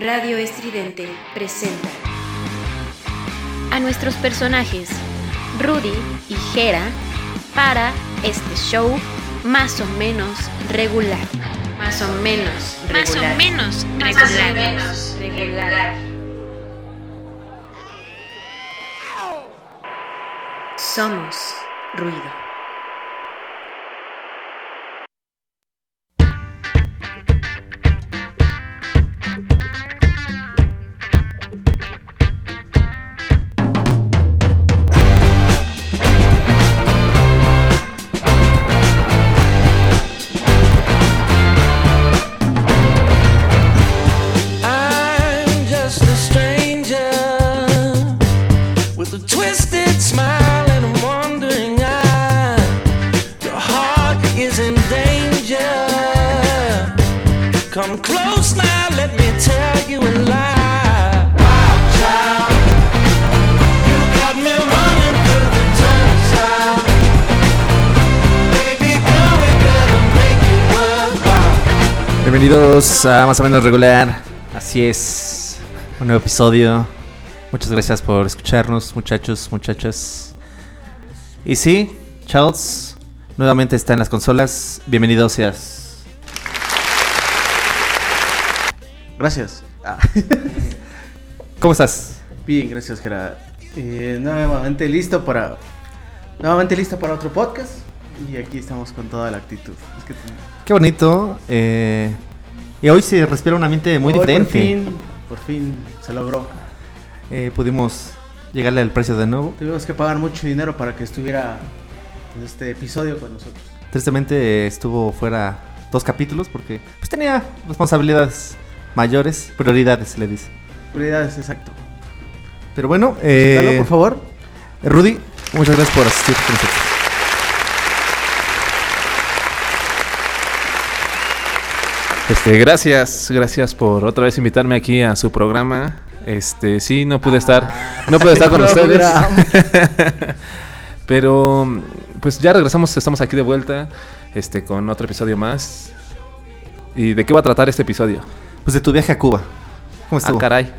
Radio Estridente presenta a nuestros personajes Rudy y Jera para este show más o menos regular. Más o menos regular. Más o menos Más o regular. menos regular. Somos ruido. Bienvenidos a Más o menos regular. Así es. Un nuevo episodio. Muchas gracias por escucharnos, muchachos, muchachas. Y sí, Charles nuevamente está en las consolas. Bienvenido seas. Gracias. Ah, ¿Cómo estás? bien, gracias, Gerard. Eh, nuevamente listo para. Nuevamente listo para otro podcast. Y aquí estamos con toda la actitud. Es que Qué bonito. eh, y hoy se respira un ambiente muy hoy diferente. Por fin, por fin se logró. Eh, pudimos llegarle al precio de nuevo. Tuvimos que pagar mucho dinero para que estuviera en este episodio con nosotros. Tristemente estuvo fuera dos capítulos porque pues, tenía responsabilidades mayores, prioridades se le dice. Prioridades, exacto. Pero bueno, eh, Dalo, por favor. Rudy, muchas gracias por asistir con nosotros. Este, gracias, gracias por otra vez invitarme aquí a su programa. Este, sí, no pude estar, no pude estar con ustedes. Pero pues ya regresamos, estamos aquí de vuelta, este, con otro episodio más. ¿Y de qué va a tratar este episodio? Pues de tu viaje a Cuba. ¿Cómo Ah, estuvo? caray.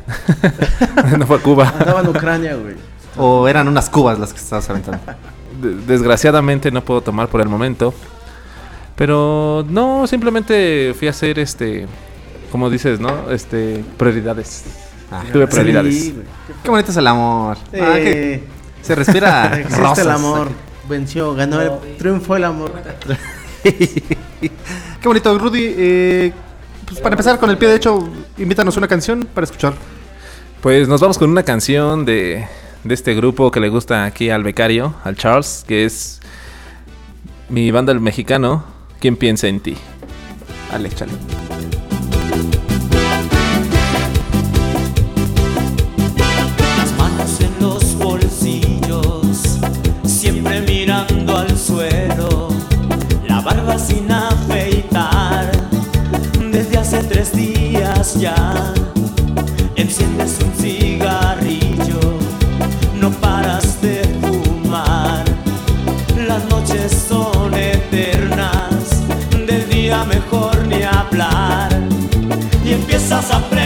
no fue a Cuba. Andaba en Ucrania, güey. ¿O eran unas cubas las que estabas aventando? De- Desgraciadamente no puedo tomar por el momento. Pero no, simplemente fui a hacer este, como dices, ¿no? Este, prioridades. Ah, Tuve prioridades. Sí. Qué bonito es el amor. Ah, que Eh, se respira existe rosas. el amor. Venció, ganó el triunfo el amor. Qué bonito, Rudy. eh, pues para empezar con el pie de hecho, invítanos una canción para escuchar. Pues nos vamos con una canción de, de este grupo que le gusta aquí al becario, al Charles, que es mi banda el mexicano. ¿Quién piensa en ti? Ale, chale. Las manos en los bolsillos, siempre mirando al suelo, la barba sin afeitar, desde hace tres días ya. Enciendes un preguntarte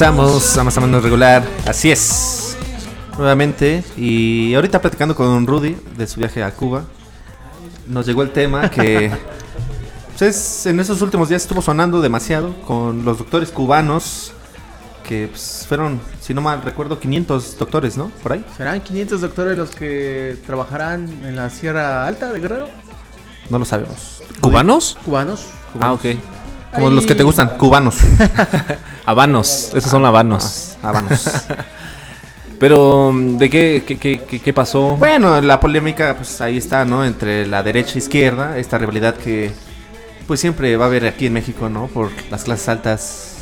regresamos a más o menos regular. Así es. Nuevamente. Y ahorita platicando con Rudy de su viaje a Cuba. Nos llegó el tema que. pues es- en esos últimos días estuvo sonando demasiado con los doctores cubanos. Que pues, fueron, si no mal recuerdo, 500 doctores, ¿no? Por ahí. ¿Serán 500 doctores los que trabajarán en la Sierra Alta de Guerrero? No lo sabemos. ¿Cubanos? Cubanos. Ah, ok. Como los que te gustan, cubanos. Habanos. Esos son habanos. Habanos. Pero, ¿de qué, qué, qué, qué- pasó? Bueno, la polémica, pues ahí está, ¿no? Entre la derecha e izquierda, esta rivalidad que, pues siempre va a haber aquí en México, ¿no? Por las clases altas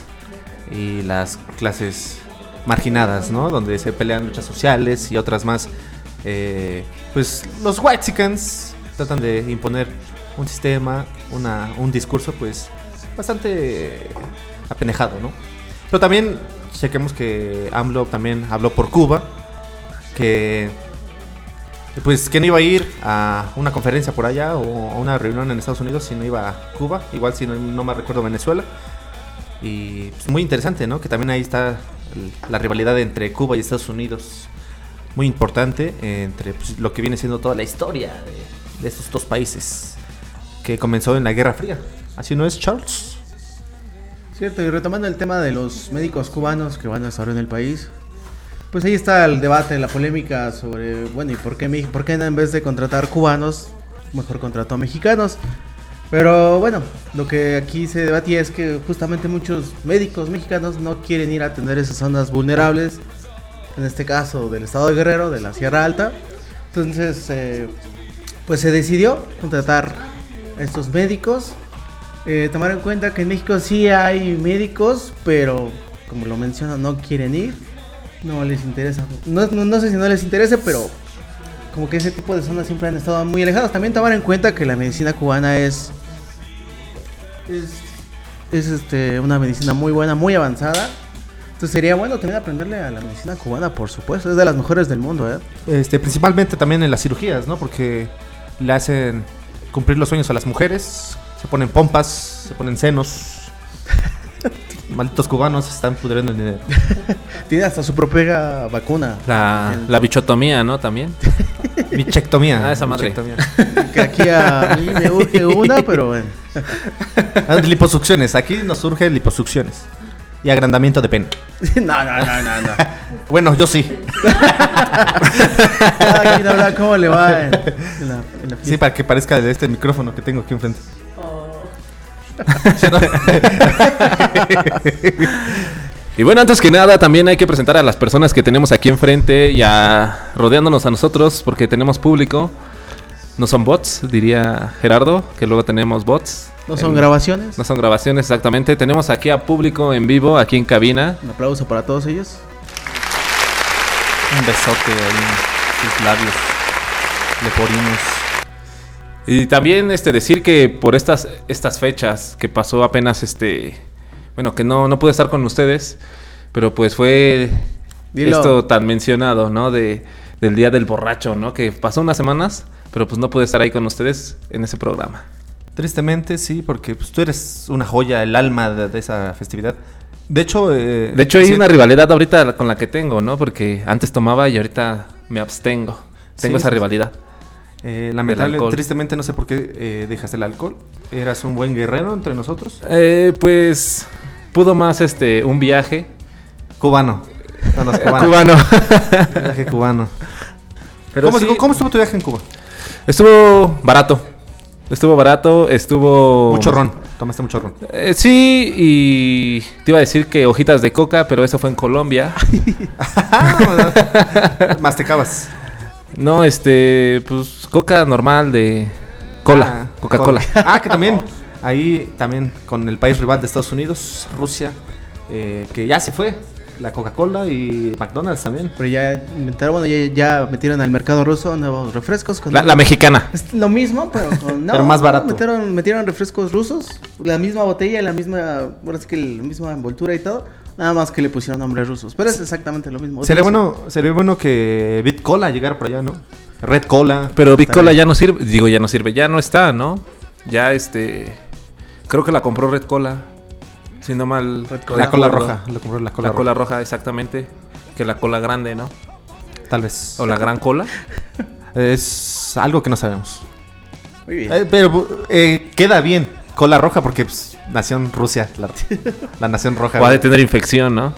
y las clases marginadas, ¿no? Donde se pelean luchas sociales y otras más. Eh, pues los Whitexicans tratan de imponer un sistema, una, un discurso, pues bastante apenejado, ¿no? Pero también chequemos que AMLO también habló por Cuba, que pues que no iba a ir a una conferencia por allá o a una reunión en Estados Unidos, sino iba a Cuba, igual si no, no me recuerdo Venezuela. Y pues, muy interesante, ¿no? Que también ahí está la rivalidad entre Cuba y Estados Unidos. Muy importante entre pues, lo que viene siendo toda la historia de, de estos dos países. Que comenzó en la Guerra Fría. ¿Así no es, Charles? Cierto, y retomando el tema de los médicos cubanos que van a estar en el país, pues ahí está el debate, la polémica sobre, bueno, ¿y por qué, por qué en vez de contratar cubanos, mejor contrató a mexicanos? Pero bueno, lo que aquí se debatía es que justamente muchos médicos mexicanos no quieren ir a atender esas zonas vulnerables, en este caso del estado de Guerrero, de la Sierra Alta. Entonces, eh, pues se decidió contratar a estos médicos eh, tomar en cuenta que en México sí hay médicos, pero como lo menciono, no quieren ir. No les interesa. No, no, no sé si no les interese, pero como que ese tipo de zonas siempre han estado muy alejadas. También tomar en cuenta que la medicina cubana es es, es, este una medicina muy buena, muy avanzada. Entonces sería bueno también aprenderle a la medicina cubana, por supuesto, es de las mejores del mundo, ¿eh? Este, principalmente también en las cirugías, ¿no? Porque le hacen cumplir los sueños a las mujeres, se ponen pompas, se ponen senos. Malditos cubanos están pudriendo el dinero. Tiene hasta su propia vacuna. La, El- la bichotomía, ¿no? También. Bichectomía. Ah, esa madre. bichectomía. Que aquí a mí me urge una, pero bueno. Liposucciones. Aquí nos surge liposucciones. Y agrandamiento de pene. No, no, no, no, no. Bueno, yo sí. Cada quien habla cómo le va en, en la, en la Sí, para que parezca de este micrófono que tengo aquí enfrente. Y bueno, antes que nada, también hay que presentar a las personas que tenemos aquí enfrente y a, rodeándonos a nosotros, porque tenemos público. No son bots, diría Gerardo, que luego tenemos bots. No son En- grabaciones. No son grabaciones, exactamente. Tenemos aquí a público en vivo, aquí en cabina. Un aplauso para todos ellos. Un besote ahí en sus labios leporinos. Y también este decir que por estas estas fechas que pasó apenas este bueno, que no no pude estar con ustedes, pero pues fue Dilo. esto tan mencionado, ¿no? De del día del borracho, ¿no? Que pasó unas semanas, pero pues no pude estar ahí con ustedes en ese programa. Tristemente, sí, porque pues, tú eres una joya, el alma de, de esa festividad. De hecho, eh, De hecho hay sí, una rivalidad ahorita con la que tengo, ¿no? Porque antes tomaba y ahorita me abstengo. Tengo Sí, esa sí, rivalidad. Eh, lamentable, tristemente no sé por qué eh, dejaste el alcohol. Eras un buen guerrero entre nosotros. Eh, pues pudo más este un viaje Cubano. No, cubano. cubano. Viaje cubano. Pero ¿Cómo, sí, cómo estuvo tu viaje en Cuba? Estuvo barato. Estuvo barato, estuvo... Mucho ron. Tomaste mucho ron. Eh, sí, y te iba a decir que hojitas de coca, pero eso fue en Colombia. Masticabas. No, este, pues coca normal de cola, Ah, Coca-Cola. cola. Ah, que también. Ahí también con el país rival de Estados Unidos, Rusia, eh, que ya se fue. La Coca-Cola y McDonald's también. Pero ya inventaron, bueno, ya, ya metieron al mercado ruso nuevos refrescos. Con La, la mexicana. Es lo mismo, pero con. No, Pero más barato. Metieron, metieron refrescos rusos, la misma botella, la misma. Bueno, es que la misma envoltura y todo. Nada más que le pusieron nombres rusos. Pero es exactamente lo mismo. Sería bueno, sería bueno que Bit Cola llegara por allá, ¿no? Red Cola. Pero Big Cola ya no sirve, digo, ya no sirve, ya no está, ¿no? Ya este, creo que la compró Red Cola. Si no mal. Red Cola. La cola roja. Lo compró la cola La roja. cola roja, exactamente. Que la cola grande, ¿no? Tal vez. O la gran cola. Es algo que no sabemos. Muy bien. Eh, pero eh, queda bien. Cola roja porque pues, nació en Rusia. La, la nación roja. Ha de tener infección, ¿no?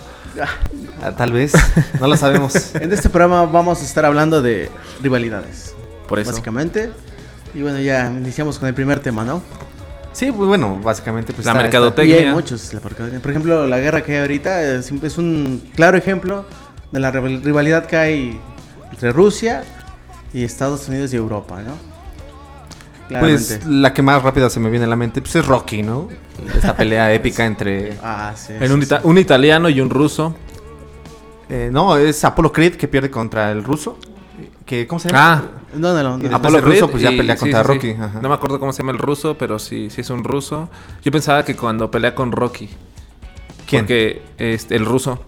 Ah, Tal vez. No lo sabemos. En este programa vamos a estar hablando de rivalidades. Por eso. Básicamente. Y bueno, ya iniciamos con el primer tema, ¿no? Sí, pues bueno, básicamente pues La está- mercadotecnia. Y hay muchos. la- porque, Por ejemplo, la guerra que hay ahorita es, es un claro ejemplo de la rival- rivalidad que hay entre Rusia y Estados Unidos y Europa, ¿no? Claramente. Pues la que más rápido se me viene a la mente pues es Rocky, ¿no? Esta pelea épica entre... ah, sí. En sí, un, sí. ita- un italiano y un ruso. eh, no, es Apollo Creed que pierde contra el ruso. Que, ¿Cómo se llama? Ah, ¿Dónde lo- dónde lo- Apolo Apollo ruso, pues, ya y- pelea contra sí, sí. Rocky, ajá. No me acuerdo cómo se llama el ruso, pero sí, sí es un ruso. Yo pensaba que cuando pelea con Rocky. ¿Quién? Porque este, el ruso.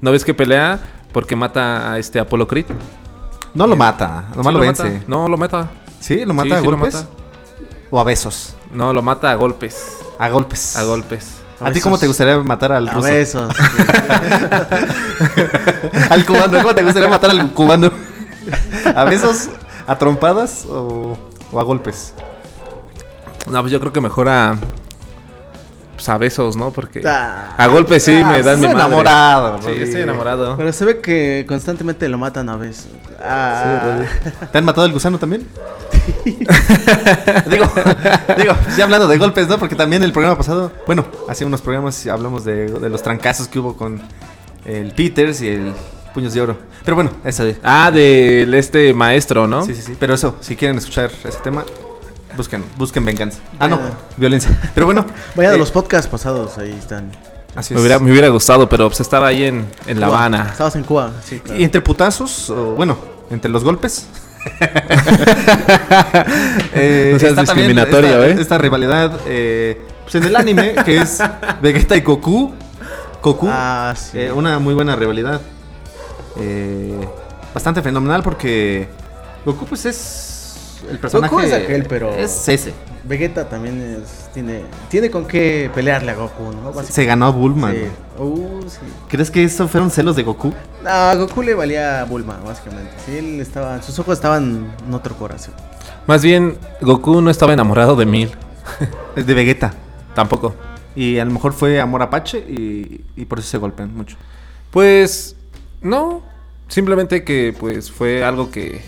¿No ves que pelea porque mata a este Apolo Creed? No lo mata, nomás Sí lo, vence. No, lo mata. ¿Sí? ¿Lo mata Sí, a sí golpes? mata. ¿O a besos? No, lo mata a golpes. A golpes. A golpes. ¿A ti cómo te gustaría matar al A ruso? besos. al cubano, ¿cómo te gustaría matar al cubano? ¿A besos? ¿A trompadas o, o a golpes? No, pues yo creo que mejor a. Pues a besos, ¿no? Porque. Ah. a golpes sí me Ah, dan mi madre. enamorado, Sí, Rodrigo. estoy enamorado. Pero se ve que constantemente lo matan a veces. Ah, ¿Te han matado el gusano también? digo, digo, ya hablando de golpes, ¿no? Porque también el programa pasado, bueno, hace unos programas hablamos de, de los trancazos que hubo con el Peters y el Puños de Oro. Pero bueno, eso de... Ah, del este maestro, ¿no? Sí, sí, sí. Pero eso, si quieren escuchar ese tema, busquen, busquen venganza. Ah, no, violencia. Pero bueno, Vaya de eh, los podcasts pasados, ahí están. así Me hubiera, me hubiera gustado, pero pues estaba ahí en, en La. Habana. Estabas en Cuba, sí, claro. Y entre putazos, o bueno, entre los golpes, Eh, No seas está también discriminatorio, esta, ¿eh? Esta rivalidad eh, pues en el anime, que es Vegeta y Goku. Goku. Ah, sí. eh, una muy buena rivalidad. Eh, bastante fenomenal porque Goku pues es el personaje... Goku es aquel, pero- Es ese. Vegeta también es, tiene, tiene con qué pelearle a Goku, ¿no? Se ganó a Bulma. Sí. Uh, sí. ¿Crees que eso fueron celos de Goku? No, a Goku le valía a Bulma, básicamente. Sí, él estaba, sus ojos estaban en otro corazón. Más bien, Goku no estaba enamorado de Mil. Es de Vegeta. Tampoco. Y a lo mejor fue amor apache y, y por eso se golpean mucho. Pues no, simplemente que pues fue algo que,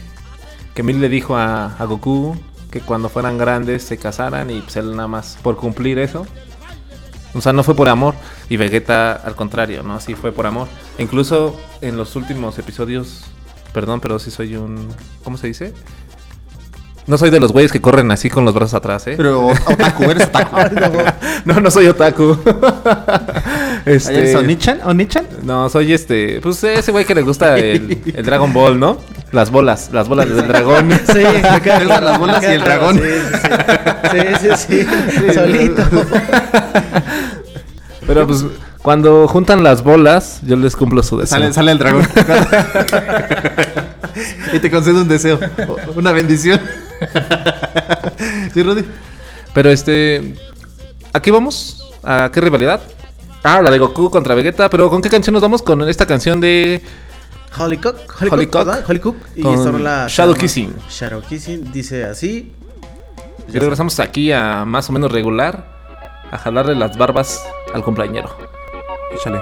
que Mil le dijo a, a Goku que cuando fueran grandes se casaran y pues él nada más por cumplir eso. O sea, no fue por amor y Vegeta al contrario, ¿no? Sí fue por amor. Incluso en los últimos episodios, perdón, pero sí soy un... ¿Cómo se dice? No soy de los güeyes que corren así con los brazos atrás, ¿eh? Pero otaku, eres otaku. no, no soy otaku. este... ¿Eres Onichan? ¿Onichan? No, soy este. Pues ese güey que le gusta el, el Dragon Ball, ¿no? Las bolas, las bolas del dragón. Sí, las bolas me queda y el dragón. Sí, sí, sí. Sí, sí, sí. Solito. Pero pues cuando juntan las bolas, yo les cumplo su deseo. Sale, sale el dragón. y te concede un deseo. Una bendición. ¿Sí, Rudy? Pero este. ¿A qué vamos? ¿A qué rivalidad? Ah, la de Goku contra Vegeta. Pero ¿con qué canción nos vamos? Con esta canción de. Holly Cook, Holly, Holly Cook, Cook. ¿verdad? Holly Cook. Y Con esta rola se Shadow Kissing. Shadow Kissing dice así. Y regresamos aquí a más o menos regular. A jalarle las barbas al cumpleañero. Échale.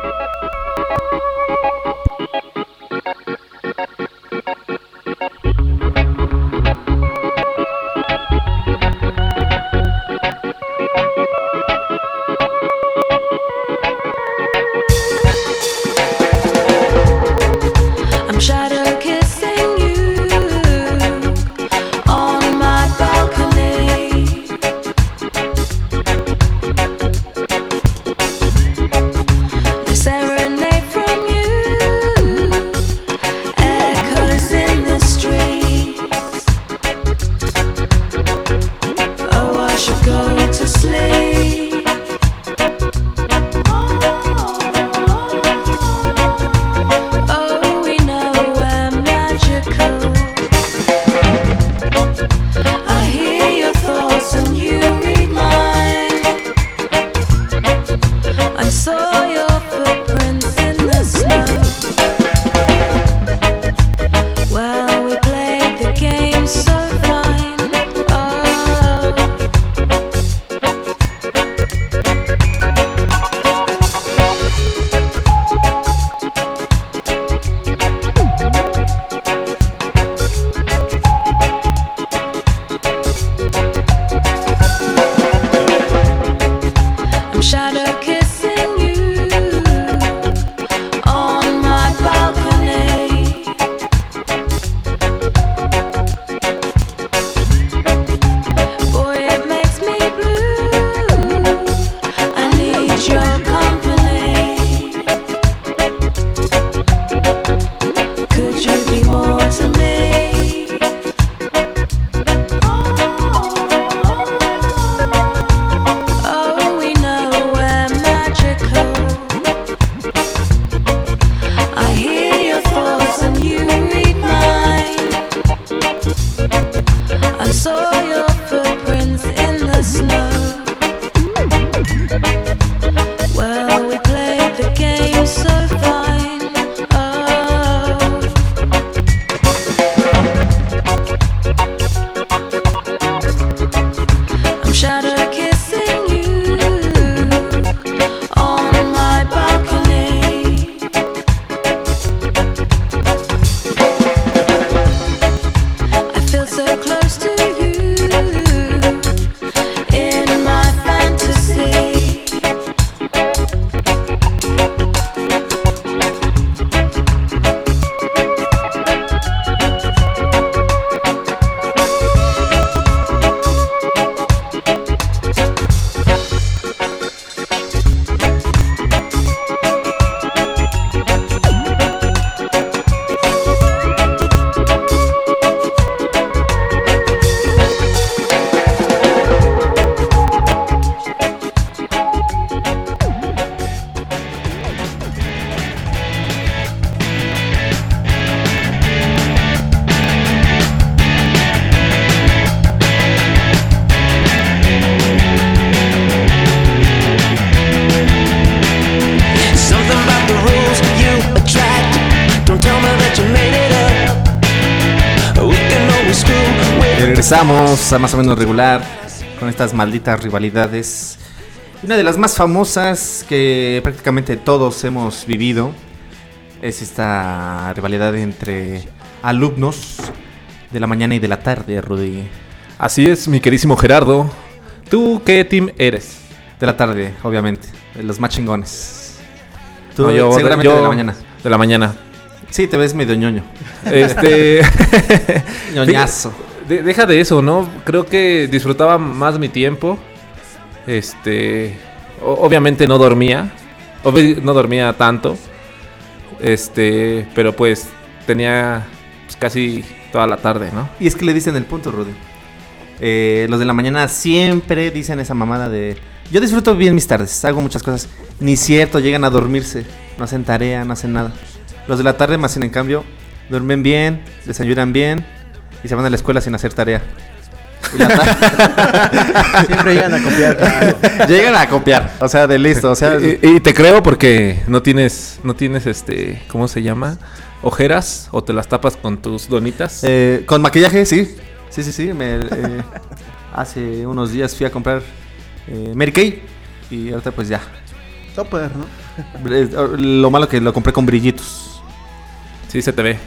Más o menos regular con estas malditas rivalidades. Una de las más famosas que prácticamente todos hemos vivido es esta rivalidad entre alumnos de la mañana y de la tarde, Rudy. Así es, mi querísimo Gerardo. ¿Tú qué team eres? De la tarde, obviamente, de los más chingones. Tú, No, yo- seguramente yo- de la mañana. De la mañana. Sí, te ves medio ñoño. Este. Ñoñazo. De- deja de eso, ¿no? Creo que disfrutaba más mi tiempo. Este. obviamente no dormía. No dormía tanto. Este. Pero pues tenía pues, casi toda la tarde, ¿no? Y es que le dicen el punto, Rudy. Eh, los de la mañana siempre dicen esa mamada de... Yo disfruto bien mis tardes, hago muchas cosas. Ni cierto, llegan a dormirse, no hacen tarea, no hacen nada. Los de la tarde, más sin en cambio, duermen bien, desayunan bien y se van a la escuela sin hacer tarea. Siempre llegan a copiar. claro. llegan a copiar, o sea, de listo, o sea... Y, y te creo porque no tienes, no tienes este, ¿cómo se llama? Ojeras o te las tapas con tus donitas. Eh, con maquillaje, sí. Sí, sí, sí. me, eh, hace unos días fui a comprar eh, Mary Kay y ahorita pues ya. Topper, ¿no? Eh, Lo malo que lo compré con brillitos. Sí, se te ve.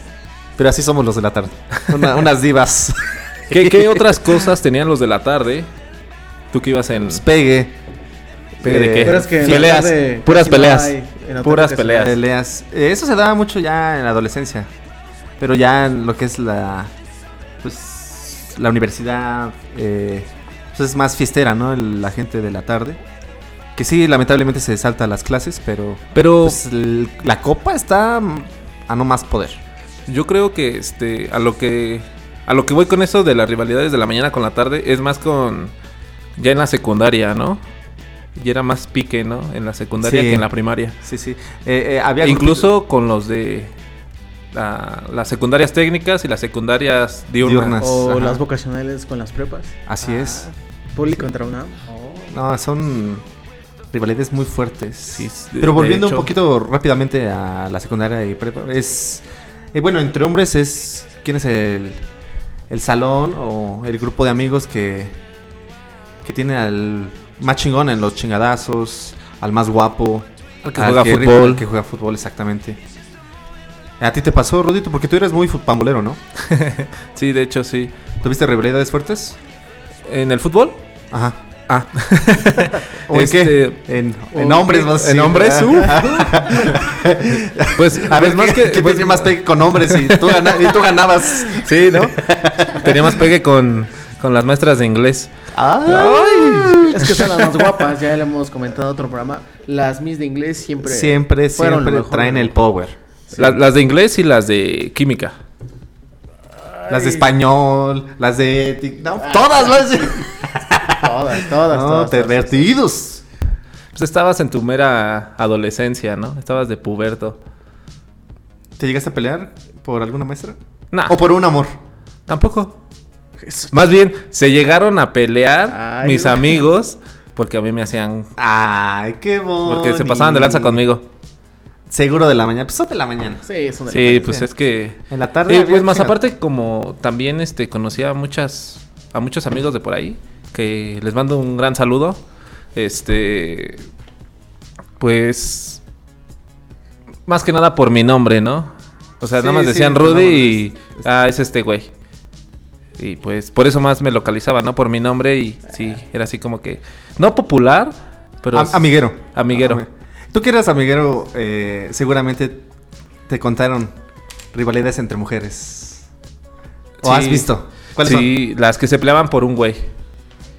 Pero así somos los de la tarde. Una- unas divas. ¿Qué, qué otras cosas tenían los de la tarde? Tú que ibas en... Pues pegue. ¿Pegue de Eh, qué? Pero es que Peleas, tarde puras no peleas, puras peleas. Peleas. Eh, eso se daba mucho ya en la adolescencia. Pero ya en lo que es la. Pues. La universidad. Eh, pues es más fiestera, ¿no? La gente de la tarde. Que sí, lamentablemente se salta las clases, pero. Pero Pues la copa está a no más poder. Yo creo que este a lo que a lo que voy con eso de las rivalidades de la mañana con la tarde es más con ya en la secundaria, ¿no? Y era más pique, ¿no? En la secundaria Sí. que en la primaria. Sí, sí. Eh, eh, había Incluso con los de la- las secundarias técnicas y las secundarias diurnas. Diurnas. O Ajá. las vocacionales con las prepas. Así es. Poli contra UNAM. No, son rivalidades muy fuertes. Sí, de- Pero volviendo hecho. un poquito rápidamente a la secundaria y prepa, es. Eh, bueno, entre hombres es. ¿Quién es el, el salón o el grupo de amigos que. que tiene al más chingón en los chingadazos, al más guapo, Al que juega fútbol. al que juega fútbol, exactamente. A ti te pasó, Rodito, porque tú eres muy futbolero, ¿no? Sí, de hecho sí. ¿Tuviste rivalidades fuertes? ¿En el fútbol? Ajá. Ah. ¿O en Este, qué? En, en ¿o hombres más. ¿En sí. hombres? pues, a ver, pues más que- que. pues- tiene más pegue con hombres y tú, gana- y tú ganabas. Sí, ¿no? Tenía más pegue con, con las maestras de inglés. Es que son las más guapas, ya lo hemos comentado en otro programa. Las Miss de inglés siempre. Siempre, fueron lo siempre mejor, traen ¿no? el power. La- las de inglés y las de química. Las de español, las de. ética- No, todas las de. Todas, todas, No, todas. pervertidos. Pues estabas en tu mera adolescencia, ¿no? Estabas de puberto. ¿Te llegaste a pelear por alguna maestra? Nah, ¿O por un amor? tampoco. Más bien, se llegaron a pelear Ay, mis no. amigos porque a mí me hacían... Ay, qué bonito. Porque se pasaban de lanza conmigo. Seguro de la mañana. Pues son de la mañana. Sí, son de Sí, la pues sí. es que... En la tarde. Eh, pues más aparte como también este conocía a muchas a muchos amigos de por ahí que les mando un gran saludo. Este pues más que nada por mi nombre, ¿no? O sea, Sí, nada más decían Rudy y es- ah, es este güey. Y pues por eso más me localizaba, ¿no? Por mi nombre y sí, era así como que no popular, pero Am- amiguero. Amiguero. Ami- Tú que eras amiguero, eh, seguramente te contaron rivalidades entre mujeres. ¿O Sí. has visto? ¿Cuáles sí, las que se peleaban por un güey.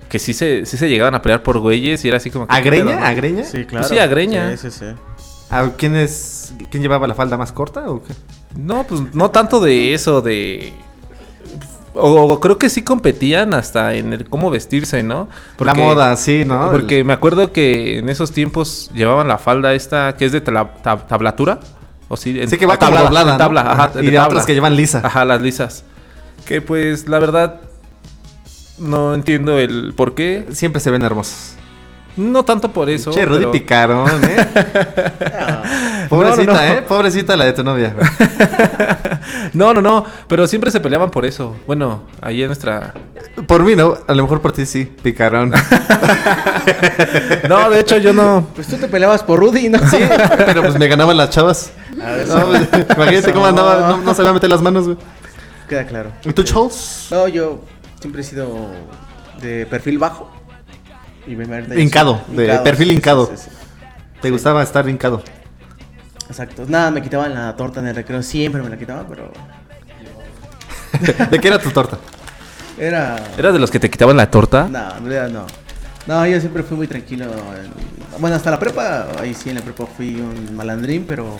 Que sí se, sí se llegaban a pelear por güeyes y era así como que... pedo, ¿Agreña? no? ¿Agreña? Sí, claro. sí, a greña. Sí, sí, sí. ¿A quién, es, ¿Quién llevaba la falda más corta o qué? No, pues no tanto de eso, de... O, o creo que sí competían hasta en el cómo vestirse, ¿no? la moda, sí, ¿no? Porque me acuerdo que en esos tiempos llevaban la falda esta que es de tabla- tab- tablatura. O sí, en- Sí, que va tablada, ¿no? tabla, ajá, Ajá, y de tabla. otras que llevan lisa. Ajá, las lisas. Que pues la verdad no entiendo el por qué. Siempre se ven hermosos. No tanto por eso. che, Rudy pero- picarón, ¿eh? Pobrecita, No, no, no. ¿eh? Pobrecita la de tu novia. No, no, no, pero siempre se peleaban por eso. Bueno, ahí en nuestra Por mí no, a lo mejor por ti sí, picarón. No, de hecho yo no. Pues tú te peleabas por Rudy, ¿no? Sí, pero pues me ganaban las chavas. No, pues, imagínate cómo andaba, no, no sabía meter las manos, güey. Queda claro. ¿Y tú, Charles? No, yo siempre he sido de perfil bajo. Y me Hincado, de perfil sí, hincado. sí, sí, sí. ¿Te gustaba estar hincado? Exacto. Nada, me quitaban la torta en el recreo. Siempre me la quitaban, pero. ¿De qué era tu torta? Era. ¿Eras de los que te quitaban la torta? No, en realidad no. No, yo siempre fui muy tranquilo. en- Bueno, hasta la prepa, ahí sí en la prepa fui un malandrín, pero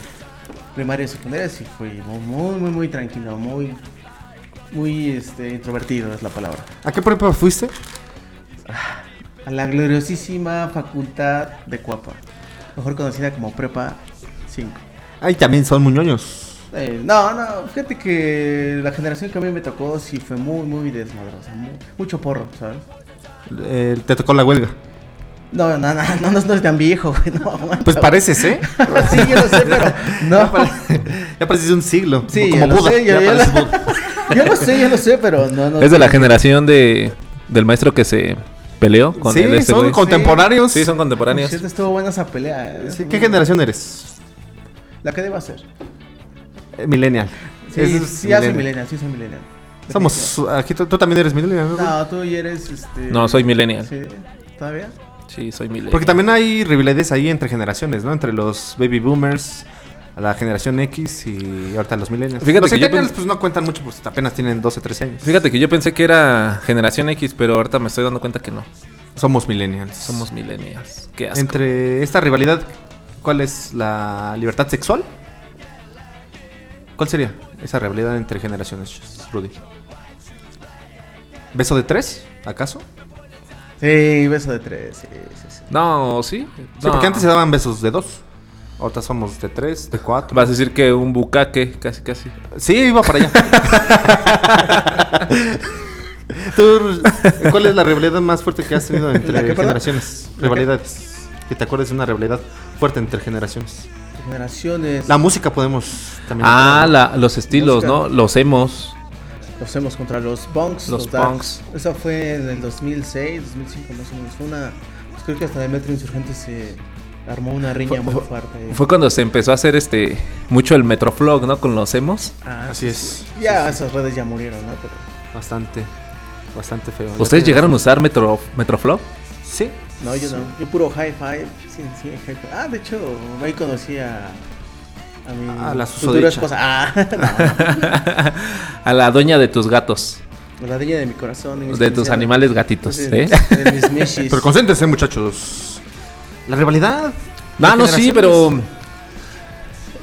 primaria y secundaria sí fui muy, muy, muy tranquilo, muy, muy este, introvertido es la palabra. ¿A qué prepa fuiste? A la gloriosísima facultad de Cuapa, mejor conocida como Prepa 5. Ay, también son muñoños. Eh, no, no, fíjate que la generación que a mí me tocó sí fue muy, muy desmadrosa, mu- mucho porro, ¿sabes? Eh, te tocó la huelga. No, no, no, no, no, no es tan viejo, güey, no, Pues pareces, ¿eh? Sí, yo lo sé, pero no. Ya, pare- ya pareces un siglo. Sí, como Buda. sé, ya pareces Buda. yo lo sé, yo lo sé, pero no, no. Es de la generación de del maestro que se peleó con Sí, el este son contemporáneos. Sí, son Por contemporáneos. cierto, estuvo buena esa pelea. eh. Sí, ¿Qué generación eres? La que deba ser. Eh, millennial. Sí, es sí, ya soy millennial. millennial, sí soy millennial. Somos, aquí tú, tú también eres millennial, ¿no? No, tú ya eres este. No, soy millennial. Sí, ¿todavía? Sí, soy millennial. Porque también hay rivalidades ahí entre generaciones, ¿no? Entre los baby boomers, la generación X y ahorita los millennials. Fíjate los que pens- pues no cuentan mucho, pues apenas tienen 12, 13 años. Fíjate que yo pensé que era generación X, pero ahorita me estoy dando cuenta que no. Somos millennials. Somos millennials. Qué asco. Entre esta rivalidad, ¿cuál es la libertad sexual? ¿Cuál sería esa rivalidad entre generaciones, Rudy? ¿Beso de tres, acaso? Sí, beso de tres. Sí, sí, sí. No, sí. Sí, No. porque antes se daban besos de dos. Ahorita somos de tres, de cuatro. Vas a decir que un bucaque, casi, casi. Sí, iba para allá. Tú, ¿Cuál es la rivalidad más fuerte que has tenido entre generaciones? Rivalidades. Que te acuerdes de una rivalidad fuerte entre generaciones. Generaciones. La música podemos también. Ah, la- los estilos, Música. ¿no? Los hemos. Los hacemos contra los punks. Los punks. Eso fue en el 2006, 2005 más o menos. Fue una. Pues creo que hasta el Metro Insurgente se armó una riña muy fuerte. Fue cuando se empezó a hacer este mucho el Metroflog, ¿no? Con los emos. Ah, Así es. Ya esas redes ya murieron, ¿no? Pero. Bastante. Bastante feo. ¿Ustedes llegaron a usar Metro, Metroflog? Sí. No, yo no. Yo puro high five. Sí, sí, high five. Ah, de hecho, ahí conocí a. A mi A la futura esposa. Ah, a la dueña de tus gatos, no. La dueña de mi corazón. de tus animales gatitos, ¿eh? de mis mishis. Pero concéntrense, muchachos. La rivalidad. No, de no, sí, pero.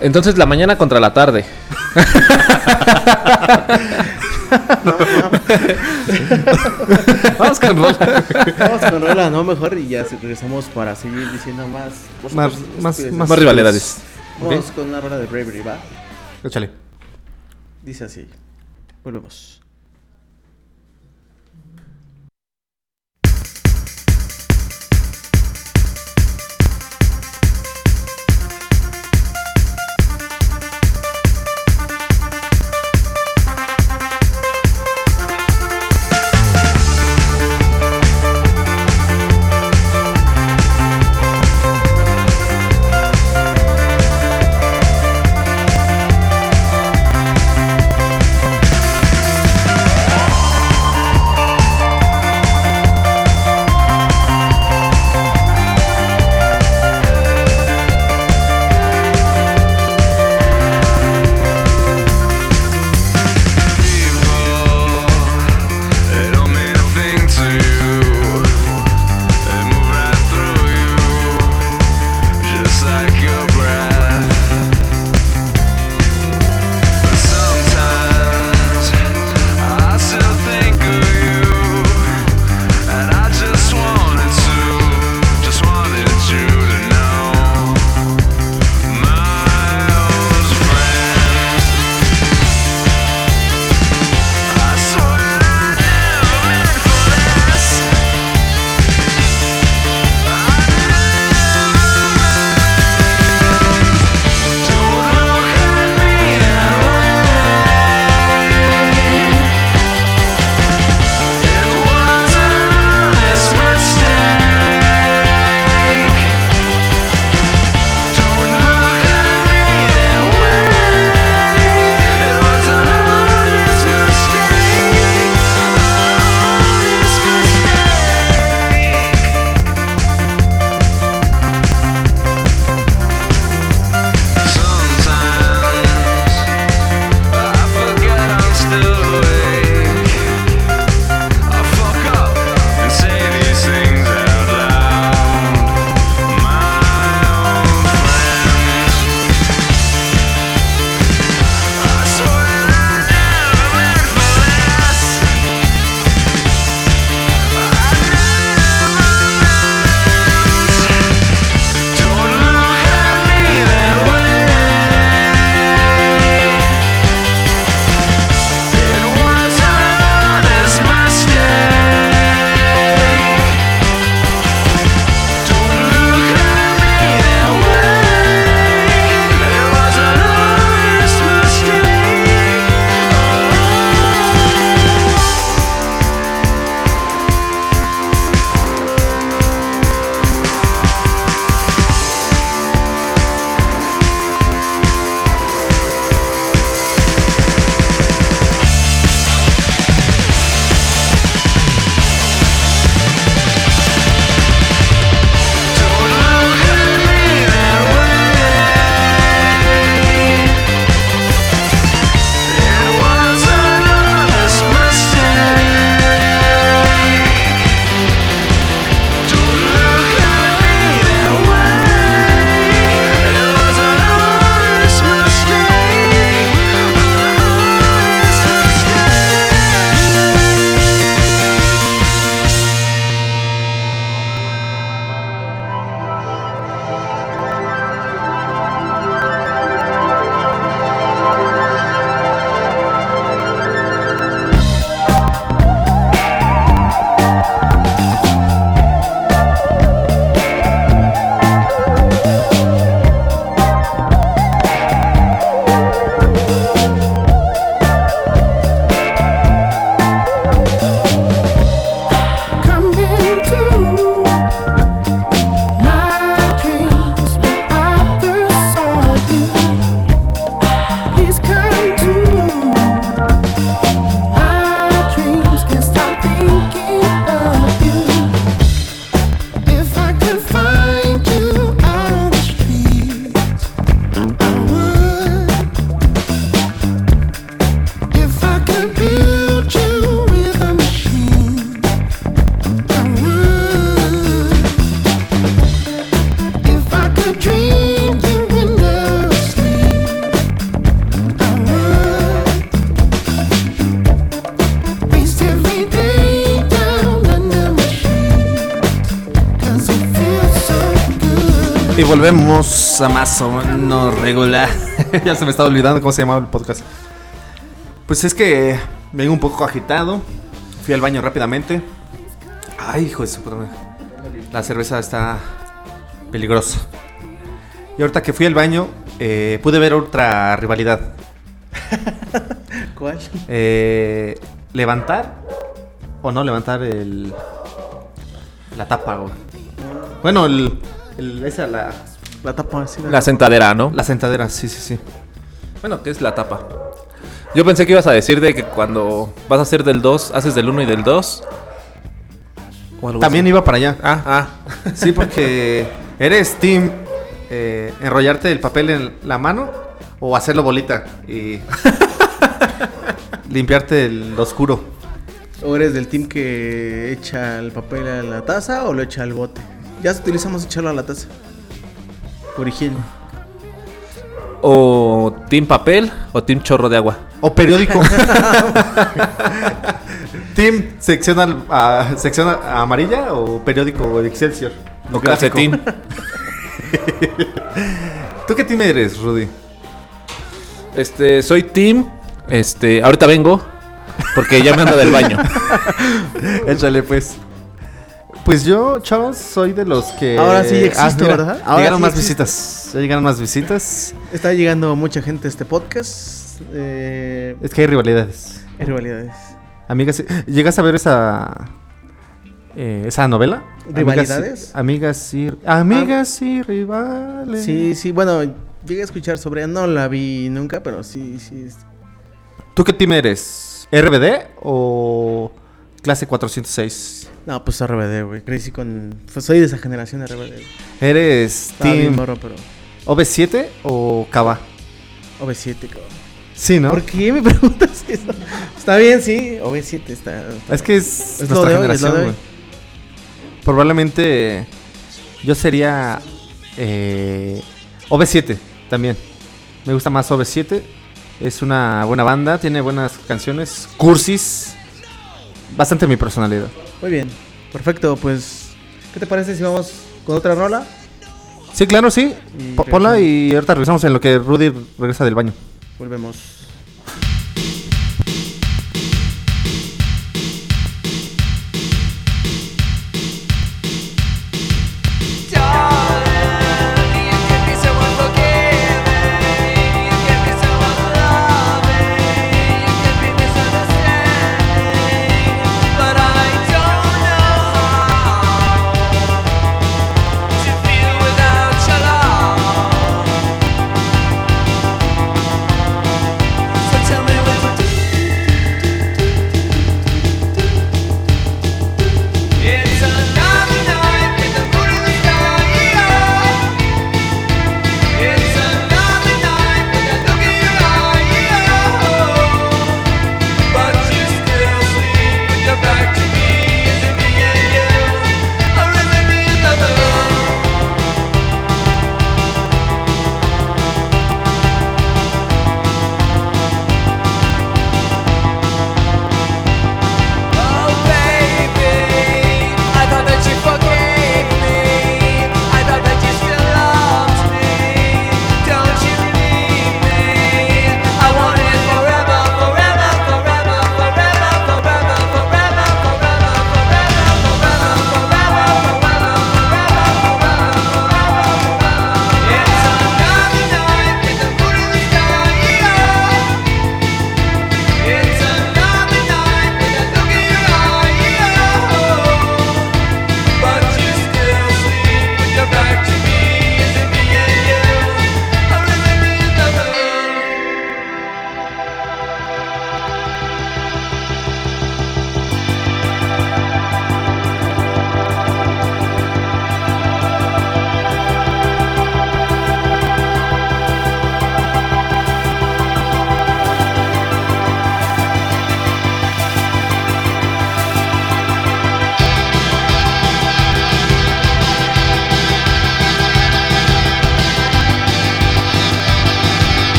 Entonces la mañana contra la tarde. Vamos con rola. Vamos con rola, ¿no? Mejor y ya regresamos para seguir diciendo más. Más- más- más- Más rivalidades. Vamos con una rola de Bravery, ¿va? Échale. Dice así. Volvemos. Volvemos a más o menos regular. ya se me estaba olvidando cómo se llamaba el podcast. Pues es que vengo un poco agitado. Fui al baño rápidamente. Ay, hijo de su puta. La cerveza está peligrosa. Y ahorita que fui al baño, eh, pude ver otra rivalidad. ¿Cuál? Eh, levantar o no levantar el la tapa, güey. Bueno, el, el- esa la La tapa así. La sentadera, ¿no? la sentadera, sí, sí, sí. Bueno, ¿qué es la tapa? Yo pensé que ibas a decir de que cuando vas a hacer del 2, haces del 1 y del 2. O algo También así. iba para allá. Ah, ah. Sí, porque eres team eh, enrollarte el papel en la mano o hacerlo bolita y limpiarte el oscuro. ¿O eres del team que echa el papel a la taza o lo echa al bote? Ya utilizamos echarlo a la taza. Por higiene. O Team Papel o Team Chorro de Agua. O periódico. team sección, al- a- sección a- amarilla o periódico Excelsior. O calcetín. ¿Tú qué team eres, Rudy? Este, soy Team. Este, ahorita vengo. Porque ya me anda del baño. Échale pues. Pues yo, chavos, soy de los que. Ahora sí existe, mira, ¿verdad? Ahora llegaron sí más existe. visitas. Ya llegaron más visitas. Está llegando mucha gente a este podcast. Eh, Es que hay rivalidades. hay rivalidades. Amigas, ¿llegas a ver esa eh, esa novela? ¿Rivalidades? Amigas y amigas y rivales. Sí, sí, bueno, llegué a escuchar sobre ella. No la vi nunca, pero sí, sí. ¿Tú qué team eres? ¿RBD o clase 406? No, pues RBD, güey. Crecí con. Pues soy de esa generación de RBD. ¿Eres Estaba team morro, pero. OV7 o Kaba? OV7, cabrón. Sí, ¿no? ¿Por qué me preguntas eso? Está bien, sí. OV7 está. Es que es, Es nuestra generación, güey. Probablemente yo sería eh, OV7 también. Me gusta más OV7. Es una buena banda, tiene buenas canciones, cursis. Bastante mi personalidad. Muy bien. Perfecto, pues. ¿Qué te parece si vamos con otra rola? Sí, claro, sí. Y Ponla y ahorita regresamos en lo que Rudy regresa del baño. Volvemos.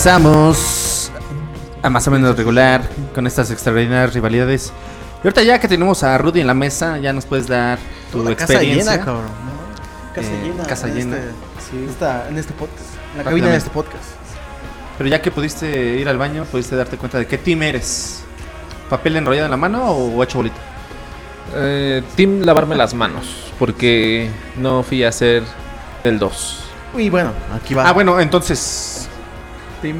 Regresamos a más o menos regular con estas extraordinarias rivalidades. Y ahorita ya que tenemos a Rudy en la mesa, ya nos puedes dar tu Toda casa experiencia. llena, cabrón. ¿no? Casa Eh, llena. casa en llena. Este, Sí. esta- en este podcast. En la cabina de este podcast. Pero ya que pudiste ir al baño, pudiste darte cuenta de qué team eres. ¿Papel enrollado en la mano o hecho bolita? Eh, team lavarme las manos, porque no fui a hacer el 2. Y bueno, aquí va. Ah, bueno, entonces,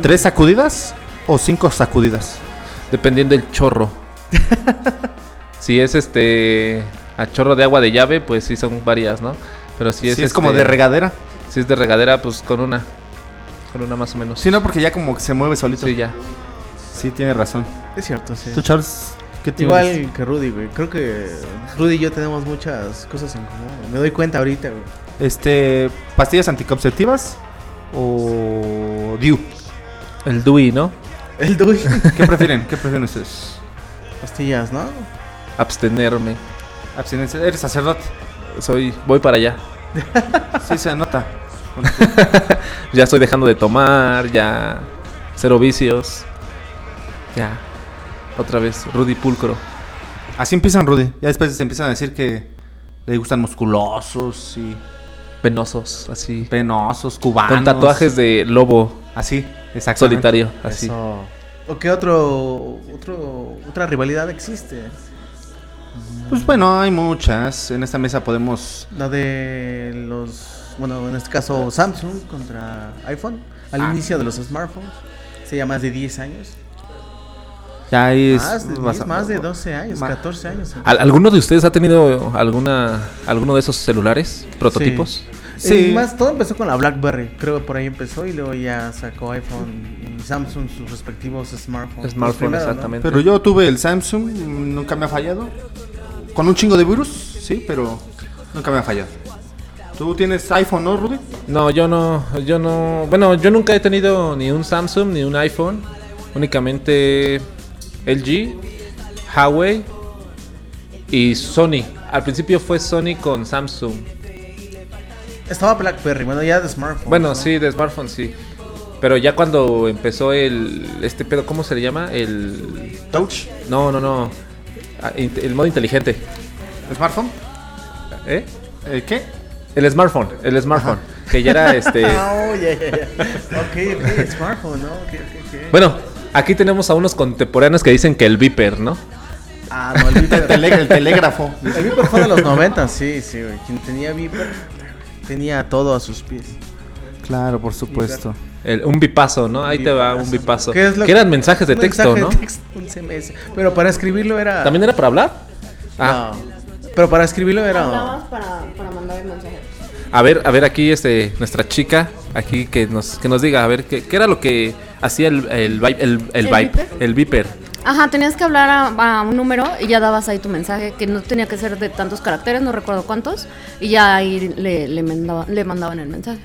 ¿tres sacudidas o cinco sacudidas? Dependiendo del chorro. si es este a chorro de agua de llave, pues sí son varias, ¿no? Pero si Si es, es, como este, de regadera. Si es de regadera, pues con una. Con una más o menos. Sí, no, porque ya como que se mueve solito. Sí, ya. Sí, tiene razón. Es cierto, sí. ¿Tú, Charles? ¿Qué? Igual que Rudy, güey. Creo que Rudy y yo tenemos muchas cosas en común. güey. Me doy cuenta ahorita, güey. Este, pastillas anticonceptivas o DIU. El Dewey, ¿no? El Dui. ¿Qué prefieren? ¿Qué prefieren ustedes? Pastillas, ¿no? Abstenerme. Abstinencia. Eres sacerdote. Soy. Voy para allá. Sí, se nota. Ya estoy dejando de tomar, ya. Cero vicios. Ya. Otra vez, Rudy Pulcro. Así empiezan, Rudy. Ya después se empiezan a decir que le gustan musculosos y Penosos, así. penosos, cubanos. Con tatuajes de lobo Así, exacto. solitario, así. Eso. ¿O qué otro, otro, otra rivalidad existe? Pues bueno, hay muchas. En esta mesa podemos. La de los, bueno, en este caso Samsung contra iPhone. Al Ah. inicio de los smartphones. Se llama más de 10 años. Ya hay. Más de, 10, más de 12 años, Ma- 14 años. ¿Al- ¿Alguno de ustedes ha tenido alguna alguno de esos celulares prototipos? Sí. Sí. más todo empezó con la BlackBerry, creo que por ahí empezó y luego ya sacó iPhone y Samsung sus respectivos smartphones. Smartphone, exactamente. Pero yo tuve el Samsung, nunca me ha fallado. Con un chingo de virus, sí, pero nunca me ha fallado. ¿Tú tienes iPhone, no, Rudy? No, yo no, yo no. Bueno, yo nunca he tenido ni un Samsung ni un iPhone. Únicamente LG, Huawei y Sony. Al principio fue Sony con Samsung. Estaba BlackBerry, bueno, ya de smartphone. Bueno, sí, de smartphone sí. Pero ya cuando empezó el este pedo, ¿cómo se le llama? El Touch, no, no, no. Ah, El modo inteligente. smartphone. ¿Eh? ¿Eh, ¿Qué? El smartphone, el smartphone, que ya era este Ah, oh, ya, ya, ya. Ok, ok, smartphone, ¿no? Bueno, aquí tenemos a unos contemporáneos que dicen que el Viper, ¿no? Ah, no, el Viper. Tele- el telégrafo. El Viper fue de los 90, sí, sí, güey. Quien tenía Viper tenía todo a sus pies. Claro, por supuesto. El- un bipazo, ¿no? Ahí te va un bipazo. ¿Qué es lo que eran mensajes de un texto, mensaje ¿no? de texto, un SMS. Pero para escribirlo era. ¿También era para hablar? Ah, No. Pero para escribirlo era. Hablabas para, para mandar el mensaje. a ver, a ver aquí este nuestra chica aquí que nos que nos diga, a ver qué, qué era lo que hacía el el el, el, ¿El Vipe- Viper? el Viper. Ajá, tenías que hablar a, a un número y ya dabas ahí tu mensaje, que no tenía que ser de tantos caracteres, no recuerdo cuántos, y ya ahí le, le, mandaba- le mandaban el mensaje.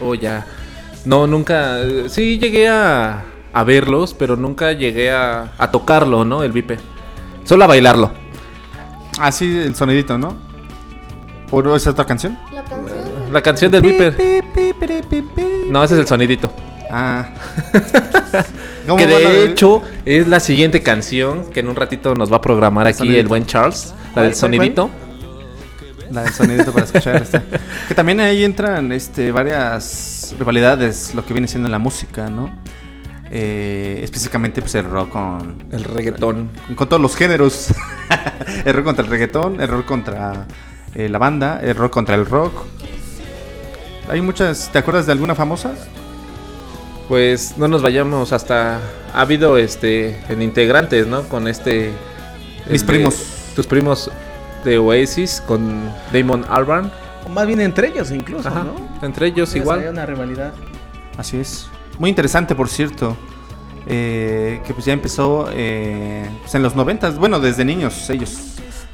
Oh, ya. No, nunca eh, sí llegué a a verlos, pero nunca llegué a, a tocarlo, ¿no? El Viper. Solo a bailarlo. Así el sonidito, ¿no? ¿O esa otra canción? La canción. La canción del Viper. No, ese es el sonidito. Ah. ¿Cómo Que de hecho es la siguiente canción que en un ratito nos va a programar aquí sonidito. el buen Charles, la ¿Cuál, del sonidito. La del sonidito para escuchar este. Que también ahí entran este, varias rivalidades, lo que viene siendo la música, ¿no? Eh, específicamente pues el rock con, El reggaetón. con todos los géneros. el rock contra el reggaetón, el rock contra eh, la banda, el rock contra el rock. Hay muchas, ¿te acuerdas de alguna famosa? Pues no nos vayamos hasta ha habido este en integrantes, ¿no? Con este Mis de- primos. tus primos de Oasis con Damon Albarn, O más bien entre ellos incluso, Ajá. ¿no? entre ellos igual. Había una rivalidad. Así es. Muy interesante, por cierto. eh, que pues ya empezó eh, pues en los noventas. Bueno, desde niños ellos.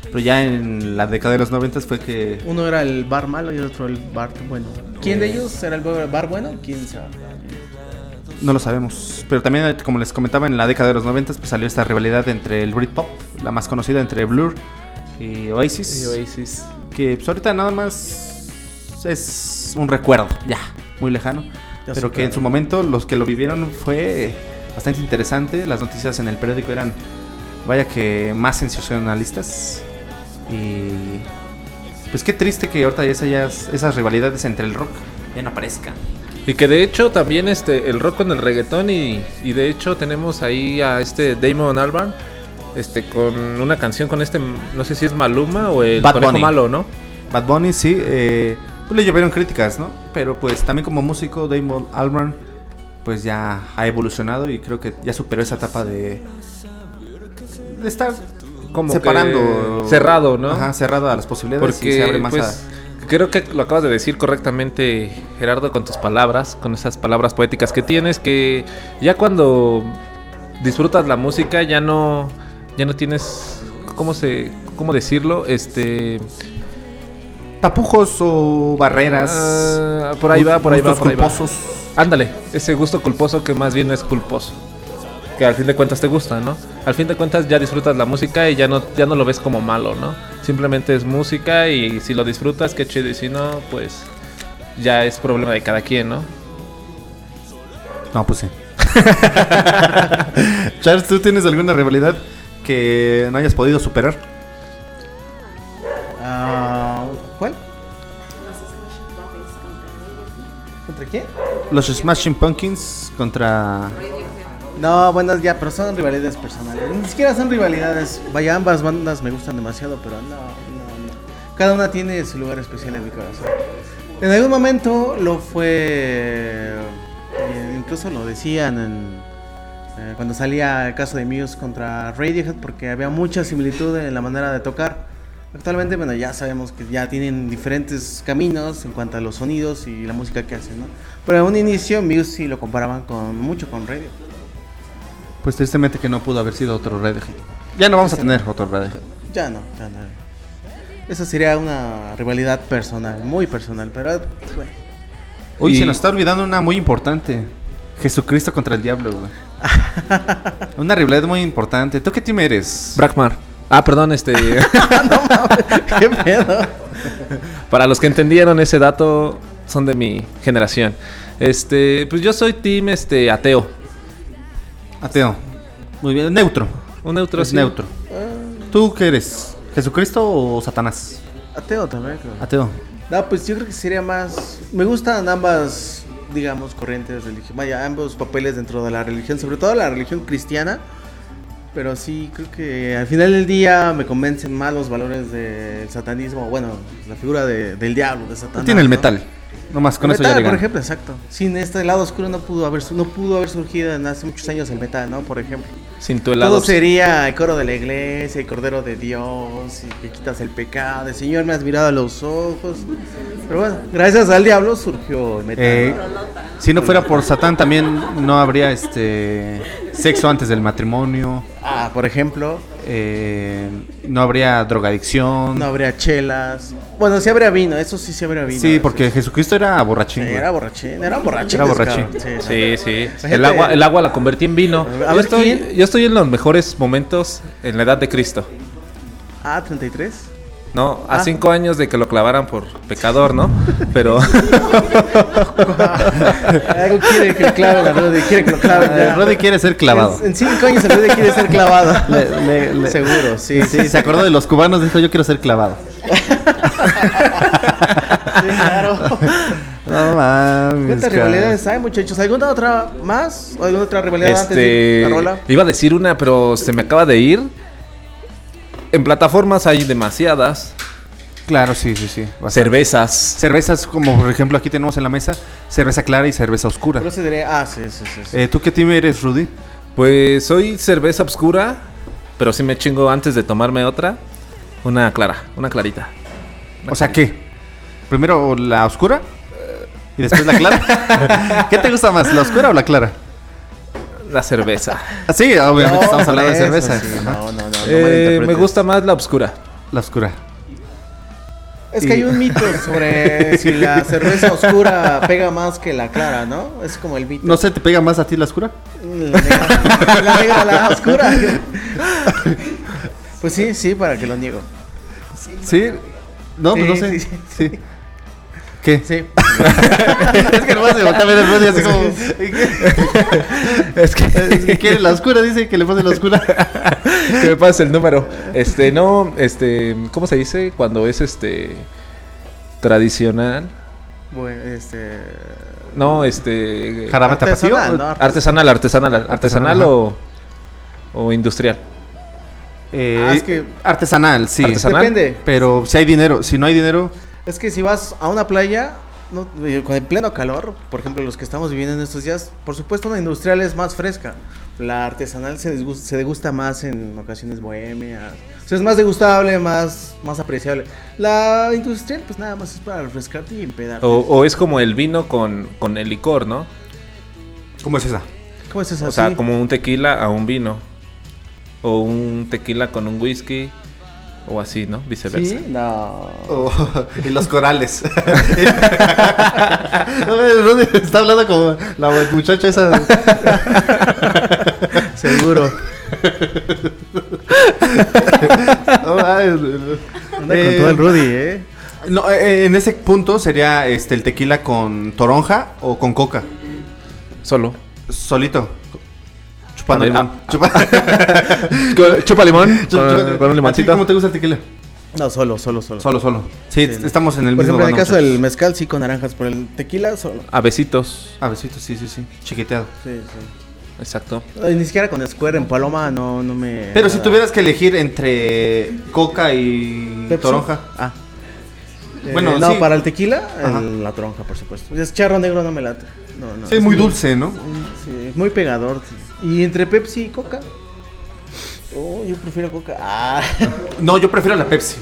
Pero ya en la década de los noventas fue que... Uno era el bar malo y el otro el bar bueno. ¿Quién de ellos era el bar bueno? ¿Quién sabe? No lo sabemos. Pero también, como les comentaba, en la década de los noventas pues salió esta rivalidad entre el Britpop, la más conocida, entre Blur y Oasis. Y Oasis. Que pues ahorita nada más es un recuerdo, ya, muy lejano. Ya pero que en su momento los que lo vivieron fue bastante interesante. Las noticias en el periódico eran, vaya que más sensacionalistas. Y pues qué triste que ahorita ya esas, esas rivalidades entre el rock ya no aparezcan. Y que de hecho también este el rock con el reggaetón y, y de hecho tenemos ahí a este Damon Albarn este con una canción con este no sé si es Maluma o el Bad Conejo Bunny. Malo, ¿no? Bad Bunny sí, eh, pues le llevaron críticas, ¿no? Pero pues también como músico, Damon Albarn pues ya ha evolucionado y creo que ya superó esa etapa de, de estar Como separando, cerrado, ¿no? Ajá, cerrado a las posibilidades y Porque se abre más pues, creo que lo acabas de decir correctamente, Gerardo, con tus palabras, con esas palabras poéticas que tienes, que ya cuando disfrutas la música ya no, ya no tienes, ¿cómo se, cómo decirlo? Este, tapujos o barreras. ah, por ahí va, por ahí va, por ahí va. culposos. Ándale, ese gusto culposo que más bien no es culposo. Que al fin de cuentas te gusta, ¿no? Al fin de cuentas ya disfrutas la música y ya no, ya no lo ves como malo, ¿no? Simplemente es música y si lo disfrutas, qué chido. Y si no, pues ya es problema de cada quien, ¿no? No, pues sí. Charles, ¿tú tienes alguna rivalidad que no hayas podido superar? Ah, ¿Cuál? ¿Contra quién? Los Smashing Pumpkins contra No, buenas ya, pero son rivalidades personales. Ni siquiera son rivalidades. Vaya, ambas bandas me gustan demasiado, pero no, no, no. Cada una tiene su lugar especial en mi corazón. En algún momento lo fue. eh, Incluso lo decían eh, cuando salía el caso de Muse contra Radiohead, porque había mucha similitud en la manera de tocar. Actualmente, bueno, ya sabemos que ya tienen diferentes caminos en cuanto a los sonidos y la música que hacen, ¿no? Pero en un inicio, Muse sí lo comparaban con mucho con Radiohead. Pues tristemente que no pudo haber sido otro Radiohead. Ya no vamos a tener otro Radiohead. Ya no, ya no. Esa sería una rivalidad personal, muy personal, pero bueno. Hoy Y- se nos está olvidando una muy importante. Jesucristo contra el diablo, güey. una rivalidad muy importante. ¿Tú qué team eres? Brackmar. Ah, perdón, este. ¿Qué pedo? para los que entendieron ese dato, son de mi generación. Este, pues yo soy team este ateo. Ateo. Muy bien, neutro. Un neutro Es sí. neutro. ¿Tú qué eres? ¿Jesucristo o Satanás? Ateo también, creo. Ateo. No, pues yo creo que sería más. Me gustan ambas, digamos, corrientes religiosas. Vaya, ambos papeles dentro de la religión, sobre todo la religión cristiana. Pero sí, creo que al final del día me convencen más los valores del satanismo. Bueno, la figura de- del diablo, de Satanás. Tiene el ¿no? metal. Nomás con El eso metal, por ejemplo, exacto. Sin este lado oscuro no pudo haber su- no pudo haber surgido en hace muchos años el metal, ¿no? Por ejemplo. Sin tu helado. Todo sería el coro de la iglesia, el cordero de Dios, y que quitas el pecado, el Señor me has mirado a los ojos. Pero bueno, gracias al diablo surgió el metal. Eh, si no fuera por Satán también no habría este sexo antes del matrimonio, Ah, por ejemplo, eh, no habría drogadicción. no habría chelas. Bueno, sí habría vino, eso sí sí habría vino. sí, porque Jesucristo era borrachín. Sí, era borrachín, era borrachín. Era borrachín. Sí, sí. Imagínate- El agua, el agua la convertí en vino. A Yo ver, estoy, ¿quién? yo estoy en los mejores momentos en la edad de Cristo. Ah, 33. ¿No? A Ah. cinco años de que lo clavaran por pecador, ¿no? Pero. Algo quiere que lo claven, a Rudy, quiere que lo claven. Ya. Roddy quiere ser clavado. En, en cinco años el Rudy quiere ser clavado. Le- le- le- Seguro, sí. Sí, se acordó de los cubanos, dijo yo quiero ser clavado. Sí, claro. No mames. ¿Cuántas rivalidades hay, muchachos? ¿Alguna otra más? ¿O alguna otra rivalidad antes de Este. la rola? Iba a decir una, pero se me acaba de ir. En plataformas hay demasiadas. Claro, sí, sí, sí. bastante. Cervezas. Cervezas, como por ejemplo aquí tenemos en la mesa, cerveza clara y cerveza oscura. Pero ese diría, ah, sí, sí, sí. sí. Eh, ¿Tú qué team eres, Rudy? Pues soy cerveza oscura, pero sí me chingo antes de tomarme otra. Una clara, una clarita. O sea, ¿qué? Primero la oscura y después la clara. ¿Qué te gusta más, la oscura o la clara? La cerveza. Ah, sí, obviamente No, estamos hablando de cerveza. sí, no, no, no, no Eh, me gusta más la oscura. La oscura. Es que hay un mito sobre si la cerveza oscura pega más que la clara, ¿no? Es como el mito. ¿No se te pega más a ti la oscura? La negra, la, negra, la oscura. Pues sí, sí, para que lo niego. Sí. No, pues no sé. sí, Sí. ¿Qué? Sí. es que se voltea a ver el Rudy así como. es que. Es que quiere la oscura, dice que le pase la oscura. que me pase el número. Este, no, este, ¿cómo se dice? Cuando es este tradicional. Bueno, este. No, este Jarabe. Artesanal, ¿no? artesanal, artesanal, artesanal o, o industrial. Eh, Ah, es que- Artesanal, sí. Artesanal. Depende. Pero si hay dinero, si no hay dinero. Es que si vas a una playa, no, eh, con el pleno calor, por ejemplo, los que estamos viviendo en estos días, por supuesto, una industrial es más fresca. La artesanal se, degusta más en ocasiones bohemias. O sea, es más degustable, más, más apreciable. La industrial, pues nada más es para refrescarte y empedar. O, o es como el vino con, con el licor, ¿no? ¿Cómo es esa? ¿Cómo es eso? O sea, Sí. como un tequila a un vino. O un tequila con un whisky. O así, ¿no? Viceversa. Sí, no. Oh, y los corales. está hablando como la muchacha esa. Seguro. No, ay, Anda eh, con todo el Rudy, ¿eh? no, eh, en ese punto sería este el tequila con toronja o con coca. Solo. Solito. Chupando limón. Chupa- Chupa, chupa limón. chupa- Con, con un ¿A ti limoncito. ¿Cómo te gusta el tequila? No, solo, solo, solo. Solo, solo. Sí, estamos en el Por mismo ejemplo, en el caso del mezcal, sí con naranjas, pero el tequila solo. A besitos. A besitos, sí, sí, sí. Chiquiteado. Sí, sí. Exacto. Ay, Ni siquiera con Square en Paloma no, no me. Pero si tuvieras que elegir entre coca y Pepsi. toronja. Ah. Eh, Bueno, no, sí. para el tequila, el- la toronja, por supuesto. Es charro negro, no me late. No, no, Sí, es muy dulce, ¿no? Sí, muy pegador. Y entre Pepsi y Coca. Oh, yo prefiero Coca. Ah, No, yo prefiero la Pepsi.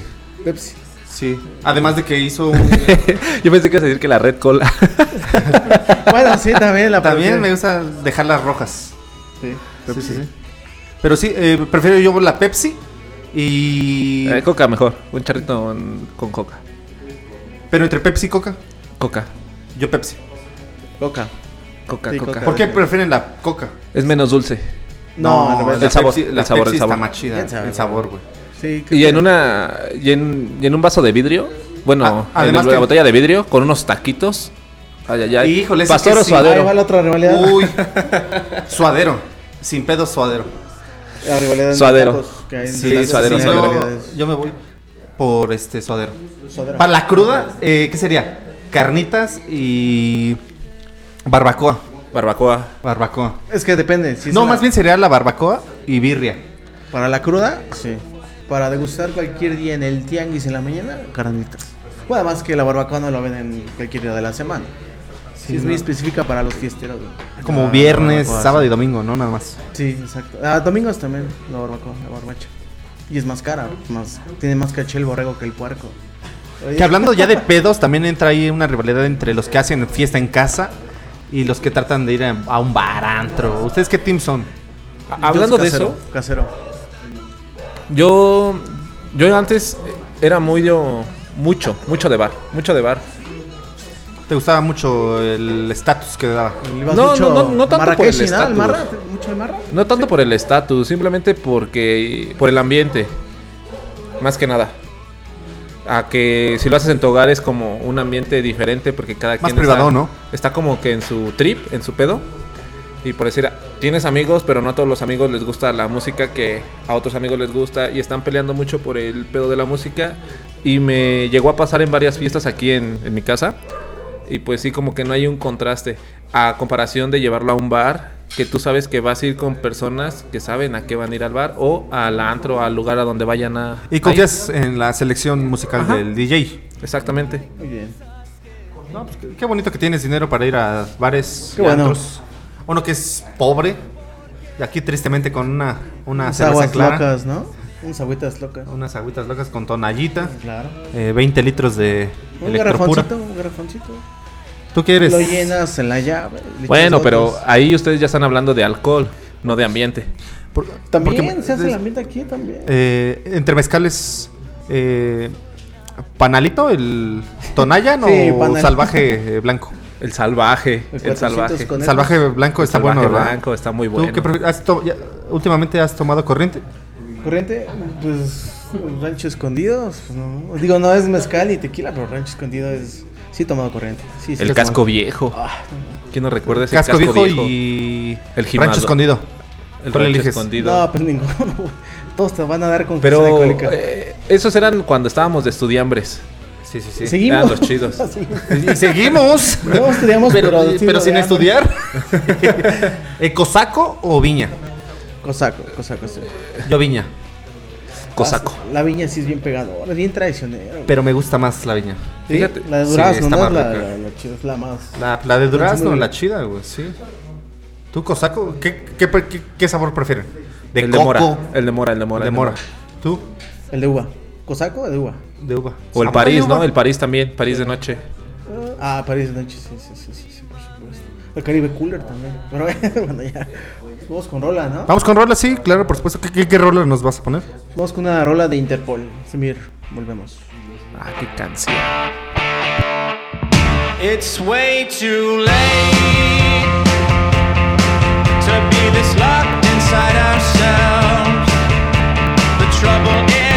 Pepsi. Sí. Además de que hizo un... Yo pensé que ibas a decir que la Red Cola. Bueno, sí, también la También me gusta dejarlas rojas. Sí, Sí, sí, sí. Pero sí, eh, prefiero yo la Pepsi y... Eh, coca mejor. Un charrito con, con coca. Pero entre Pepsi y Coca, Coca. yo Pepsi. Coca. Coca, Sí, coca. coca. ¿Por qué prefieren la Coca? Es menos dulce. No, la El sabor, Pepsi- el la sabor, Pepsi el sabor. está más chida. El sabor, güey. Sí, Y en una. Y en, y en un vaso de vidrio. Bueno, Ah, en además que- botella de vidrio con unos taquitos. Ay, ay, ay. Híjole, Pastor que o sí. suadero. Ahí va la otra rivalidad. Uy, suadero. Sin pedo, suadero. La rivalidad Suadero. que hay Sí, suadero, suadero. Yo me voy por este suadero. Suadero. Para la cruda, eh, ¿qué sería? Carnitas y barbacoa. Barbacoa. Barbacoa. Es que depende. si es no, más bien sería la barbacoa y birria. Para la cruda, sí. Para degustar cualquier día en el tianguis en la mañana, carnitas. Bueno, además que la barbacoa no lo venden cualquier día de la semana. Sí, es muy específica para los fiesteros. güey. Como La viernes, barbacoa, sábado y domingo, ¿no? Nada más. Sí, exacto. Ah, domingos también, la barbacoa, la barbacha. Y es más cara, más, tiene más caché el borrego que el puerco. Oye, Que hablando ya de pedos, también entra ahí una rivalidad entre los que hacen fiesta en casa y los que tratan de ir a, a un bar antro. ¿Ustedes qué team son? Hablando de casero, eso, Casero. yo. Yo antes era muy yo. Mucho, mucho de bar. Mucho de bar. ¿Te gustaba mucho el estatus que daba? No, no, no, no tanto por el estatus. marra? No tanto por el estatus, simplemente porque. por el ambiente. Más que nada. A que si lo haces en tu hogar es como un ambiente diferente porque cada quien privado, está, ¿no? está como que en su trip, en su pedo. Y por decir, tienes amigos, pero no a todos los amigos les gusta la música que a otros amigos les gusta y están peleando mucho por el pedo de la música. Y me llegó a pasar en varias fiestas aquí en, en mi casa. Y pues sí, como que no hay un contraste. A comparación de llevarlo a un bar, que tú sabes que vas a ir con personas que saben a qué van a ir al bar o al antro, al lugar a donde vayan a. Y confías en la selección musical Ajá. del DJ. Exactamente. Muy bien. No, pues qué, qué bonito que tienes dinero para ir a bares Qué y bueno. antros. Uno que es pobre. Y aquí tristemente con una, una Unas cerveza aguas clara. locas, ¿no? Unas agüitas locas. Unas agüitas locas con tonallita. Claro. eh, 20 litros de Un garrafoncito, un garrafoncito. ¿Tú quieres? Lo llenas en la llave. Bueno, pero otros. ahí ustedes ya están hablando de alcohol, no de ambiente. También porque- se hace el ambiente aquí también. Eh, entre mezcales. Eh, ¿Panalito? ¿El tonalla? ¿no? Sí, ¿O panalito. salvaje eh, blanco? El salvaje, el salvaje. con- Salvaje blanco está salvaje bueno, ¿verdad? blanco está muy ¿Tú bueno. qué prefieres? ¿Has ya- últimamente has tomado corriente? Corriente, pues rancho escondido. pues, no. Digo, no es mezcal ni tequila, pero rancho escondido es Sí, he tomado corriente. Sí, sí, El casco tomado. viejo. ¿Quién no recuerda ese Casco, viejo, y El gimado. rancho escondido. El ¿Cuál rancho eliges? escondido. No, pues ninguno. Todos te van a dar con Pero eh, esos eran cuando estábamos de estudiambres. Sí, sí, sí. Seguimos. eran los chidos. Sí. Y seguimos. No estudiamos, pero, pero, sí pero sin estudiar. ¿Eh, ¿Cosaco o viña? Cosaco, cosaco, sí. Yo viña. Cosaco. La viña sí es bien pegadora, es bien traicionera. Pero me gusta más la viña. Sí, fíjate. La de Sí, Durazno, está ¿no? la, rica. la, la chida, es la más. La, la de durazno, la chida, güey, sí. ¿Tú, Cosaco? ¿Qué, qué, qué, qué sabor prefieren? De el coco. de mora. El de mora, el de mora. de el mora. ¿Tú? El de uva. ¿Cosaco o de uva? De uva. O el Ah, París, ¿no? El París también. París de noche. Ah, París de noche, sí, sí, sí, sí, sí, por supuesto. El Caribe Cooler también. Pero bueno, ya. Vamos con rola, ¿no? Vamos con rola, sí, claro, por supuesto. ¿Qué, qué, qué rola nos vas a poner? Vamos con una rola de Interpol. Semir, volvemos. Ah, qué canción. It's way too late to be this locked inside ourselves. The trouble is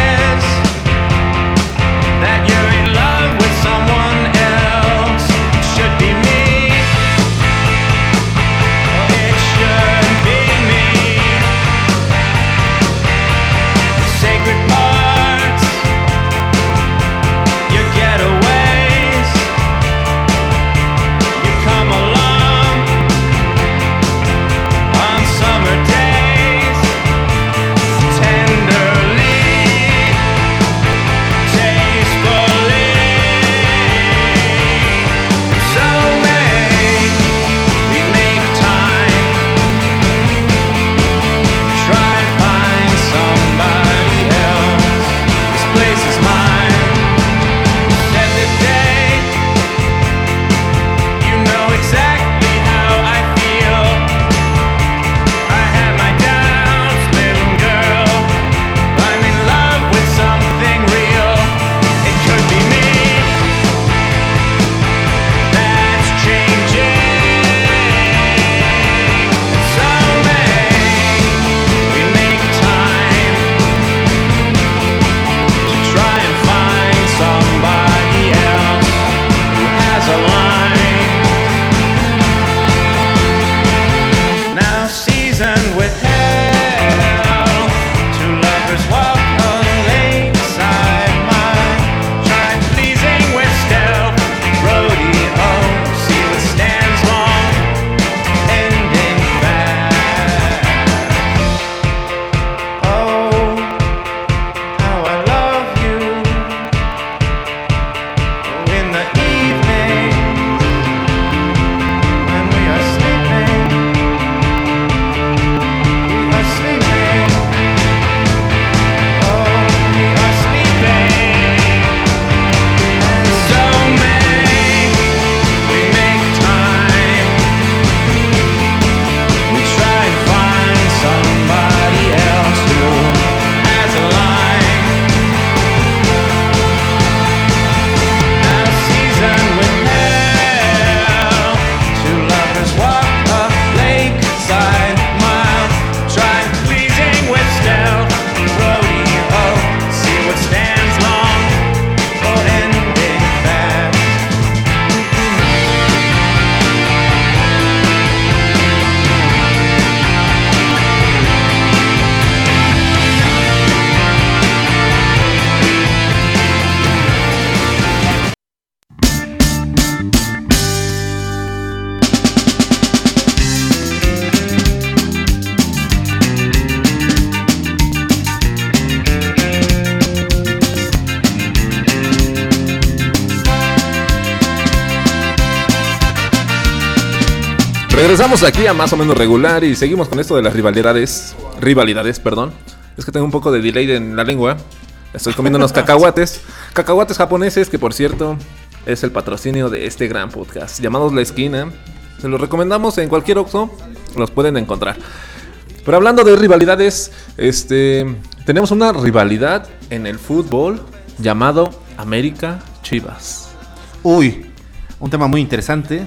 Regresamos aquí a más o menos regular y seguimos con esto de las rivalidades. Rivalidades, perdón. Es que tengo un poco de delay en la lengua. Estoy comiendo unos cacahuates. Cacahuates japoneses, que por cierto es el patrocinio de este gran podcast. Llamados La Esquina. Se los recomendamos en cualquier Oxxo. Los pueden encontrar. Pero hablando de rivalidades, este, tenemos una rivalidad en el fútbol llamado América Chivas. Uy, un tema muy interesante.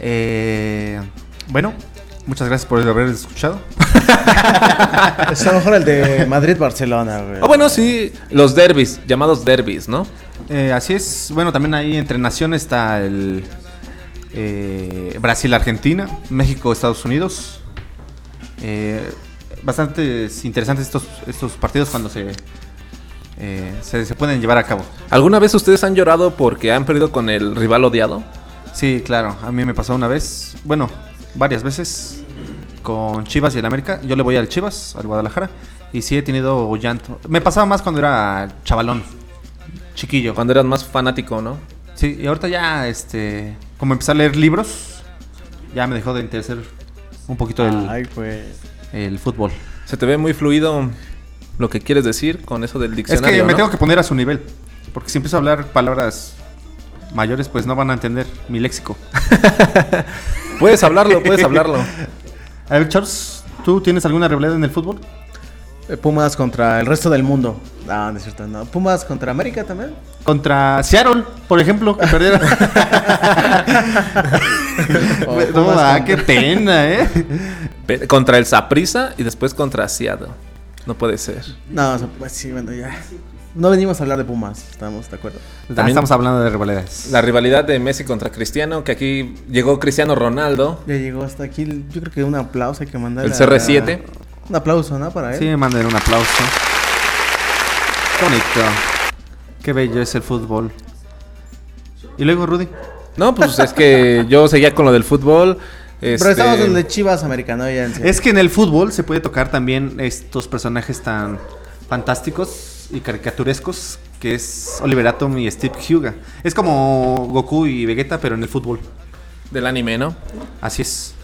Eh, bueno, muchas gracias por haber escuchado. Es a lo mejor el de Madrid-Barcelona, güey. Ah, bueno, sí, los derbis, llamados derbis, ¿no? Eh, así es. Bueno, también ahí entre naciones está el eh, Brasil-Argentina, México-Estados Unidos. Eh, bastante interesantes estos, estos partidos cuando se, eh, se, se pueden llevar a cabo. ¿Alguna vez ustedes han llorado porque han perdido con el rival odiado? Sí, claro. A mí me pasó una vez, bueno, varias veces con Chivas y el América. Yo le voy al Chivas, al Guadalajara, y sí he tenido llanto. Me pasaba más cuando era chavalón, chiquillo. Cuando eras más fanático, ¿no? Sí, y ahorita ya, este, como empecé a leer libros, ya me dejó de interesar un poquito el, Ay, pues. el fútbol. Se te ve muy fluido lo que quieres decir con eso del Es diccionario. que me ¿no? tengo que poner a su nivel, porque si empiezo a hablar palabras mayores, pues no van a entender mi léxico. Puedes hablarlo, puedes hablarlo. A ver, Charles, ¿tú tienes alguna rivalidad en el fútbol? Eh, Pumas contra el resto del mundo. No, no es cierto, no. Pumas contra América también. Contra Seattle, por ejemplo, que perdieron. O no, Pumas ah, contra- qué pena, ¿eh? Contra el Saprissa y después contra Seattle. No puede ser. No, pues sí, bueno, ya. No venimos a hablar de Pumas, estamos de acuerdo. También estamos hablando de rivalidades. La rivalidad de Messi contra Cristiano, que aquí llegó Cristiano Ronaldo, Ya llegó hasta aquí. Yo creo que un aplauso hay que mandar. el CR7. Un aplauso, ¿no? Para él. Sí, me manden un aplauso. Qué bonito. Qué bello es el fútbol. Y luego, Rudy. No, pues es que yo seguía con lo del fútbol. Pero este, estamos en de Chivas americano ya en serio. Es que en el fútbol se puede tocar también estos personajes tan fantásticos y caricaturescos que es Oliver Atom y Steve Huga. Es como Goku y Vegeta, pero en el fútbol. del anime, ¿no? Así es.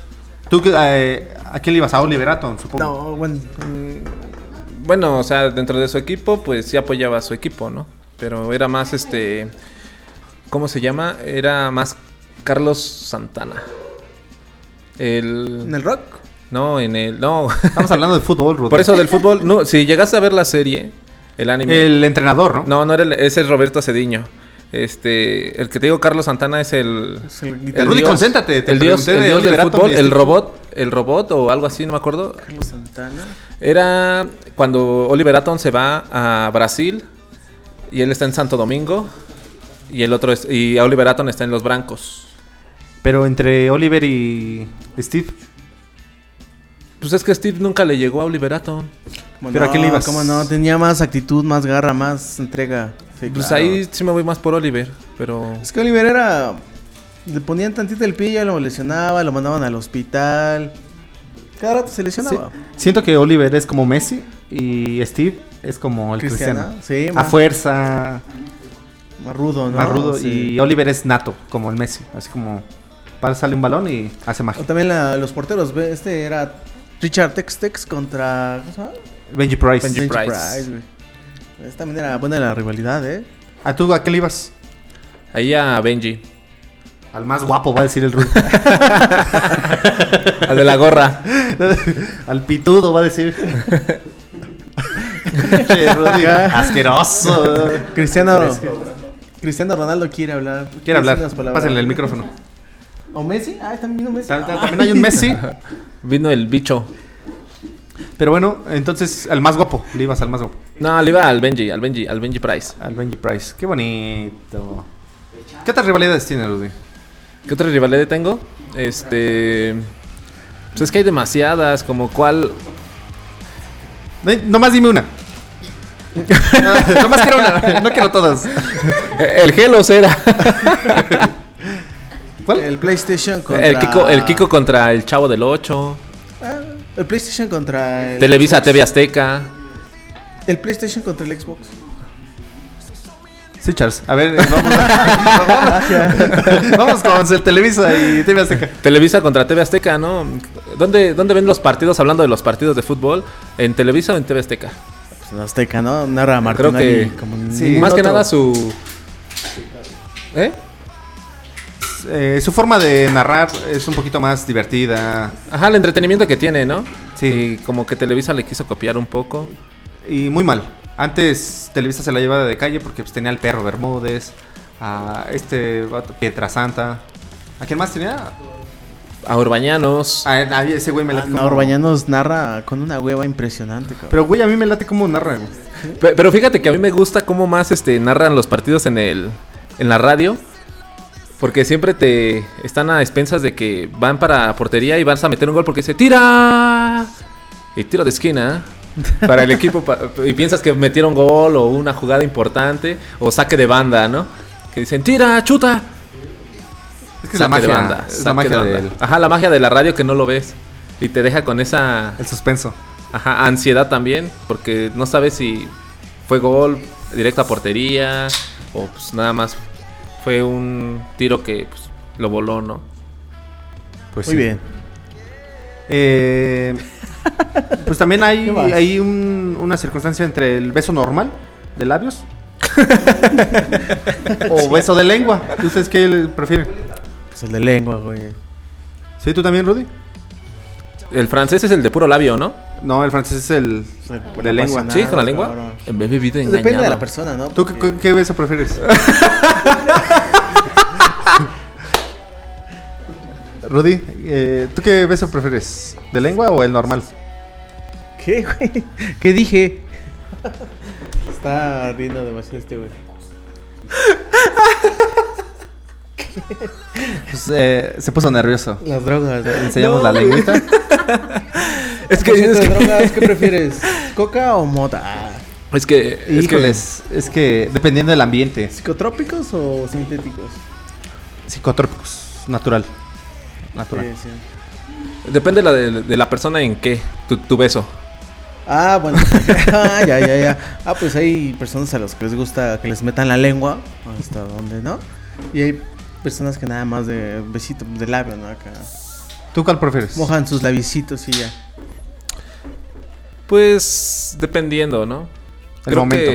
¿Tú eh, a quién le ibas? A Oliver Atom, supongo. No, bueno. mm, Bueno, o sea, dentro de su equipo, pues sí apoyaba a su equipo, ¿no? Pero era más este. ¿Cómo se llama? Era más Carlos Santana. El. ¿En el rock? No, en el. No. Estamos hablando de fútbol, Rudy. Por eso del fútbol. No, si llegaste a ver la serie, el anime. El entrenador, ¿no? No, no era el, ese es Roberto Cediño. Este, el que te digo, Carlos Santana es el. Es el El Rudy, dios- concéntrate, te el dios, el de dios del fútbol, el robot, el robot o algo así, no me acuerdo. Carlos Santana. Era cuando Oliver Atom se va a Brasil y él está en Santo Domingo y el otro es, y Oliver Atom está en Los Brancos. Pero entre Oliver y Steve. Pues es que Steve nunca le llegó a Oliver Atom. ¿Cómo Pero no, ¿a quién le ibas? ¿Cómo no? Tenía más actitud, más garra, más entrega. Sí, Pues claro. ahí sí me voy más por Oliver, pero Es que Oliver era. Le ponían tantito el pie, ya lo lesionaba, lo mandaban al hospital. Cada rato se Sí. lesionaba. Siento que Oliver es como Messi y Steve es como el Cristiano, Cristiano. sí, a fuerza, Más rudo, ¿no? más rudo. Sí. Y Oliver es nato, como el Messi. Así como para sale un balón y hace O magia. también la- los porteros, ve, este era Richard Tex Tex contra. ¿Cómo se llama? Benji Price. Benji Price. Esta también era buena la rivalidad, ¿eh? ¿A tú a qué le ibas? ahí a Benji, Al más guapo, va a decir el Rudy. al de la gorra. Al pitudo, va a decir. Che, Rudy, Asqueroso. Cristiano. Cristiano Ronaldo quiere hablar. Quiere hablar. Pásenle el micrófono. ¿O Messi? Ah, también vino Messi. Ta- ta- También hay un Messi. Vino el bicho. Pero bueno, entonces al más guapo. Le ibas al más guapo. No, le iba al Benji, al Benji, al Benji Price. Al Benji Price. Qué bonito. ¿Qué otras rivalidades tiene, Rudy? ¿Qué otra rivalidad tengo? Este. Pues es que hay demasiadas, como cuál. No, nomás dime una. nomás quiero una. No quiero todas. Eh, El Hello era. ¿Cuál? El PlayStation contra. El Kiko, el Kiko contra el Chavo del 8. El PlayStation contra. El Televisa Xbox. TV Azteca. El PlayStation contra el Xbox. Sí, Charles. A ver, vamos, vamos, vamos con el Televisa y TV Azteca. Televisa contra TV Azteca, ¿no? ¿Dónde, ¿Dónde ven los partidos? Hablando de los partidos de fútbol. ¿En Televisa o en TV Azteca? Pues en Azteca, ¿no? Narra Creo Martinelli que- como sí, Más que nada su. ¿Eh? Eh, su forma de narrar es un poquito más divertida Ajá, el entretenimiento que tiene, ¿no? Sí. Y como que Televisa le quiso copiar un poco. y muy mal. Antes Televisa se la llevaba de calle porque pues, tenía al perro Bermúdez, a este vato, Pietrasanta. ¿A quién más tenía? a Urbañanos. Ah, ah, ese güey me Ah, late no, como... Orbañanos narra con una hueva impresionante, cabrón. Pero güey, a mí me late como narra, güey. Pe- Pero fíjate que a mí me gusta cómo más este narran los partidos en el en la radio. Porque siempre te están a expensas de que van para portería y vas a meter un gol porque dice tira y tiro de esquina para el equipo y piensas que metieron gol o una jugada importante o saque de banda, ¿no? Que dicen tira, chuta. Es que es la Saque de magia, banda, es la magia de banda. del Ajá, la magia de la radio que no lo ves y te deja con esa el suspenso. Ajá, ansiedad también, porque no sabes si fue gol directo a portería o pues nada más fue un tiro que pues, lo voló, ¿no? Pues Muy sí. bien. Eh, pues también hay, hay un- una circunstancia entre el beso normal de labios o beso de lengua. ¿Ustedes qué prefieren? Pues el de lengua, güey. ¿Sí, tú también, Rudy? El francés es el de puro labio, ¿no? No, el francés es el de lengua. pasa Sí, con la lengua. cabrón. En vez de vida Depende de la persona, ¿no? ¿Tú qué, Porque- qué beso prefieres? Rudy, eh, ¿tú qué beso prefieres? ¿De lengua o el normal? ¿Qué, güey? ¿Qué dije? Está riendo demasiado este güey. Pues, eh, se puso nervioso. Las drogas. Enseñamos la lengüita. Es que, ¿Qué es que, drogas qué prefieres? ¿Coca o mota? Ah, es que, es que Híjoles, es que dependiendo del ambiente, ¿Psicotrópicos o sintéticos? psicotrópicos, natural. Natural. Sí, sí. depende la de, de la persona en qué tu, tu beso. Ah, bueno. ah, ya, ya, ya. Ah, pues hay personas a las que les gusta que les metan la lengua hasta donde, ¿no? Y hay personas que nada más de besito, de labio, ¿no? Acá. ¿Tú cuál prefieres? Mojan sus labicitos y ya. Pues dependiendo, ¿no? El momento.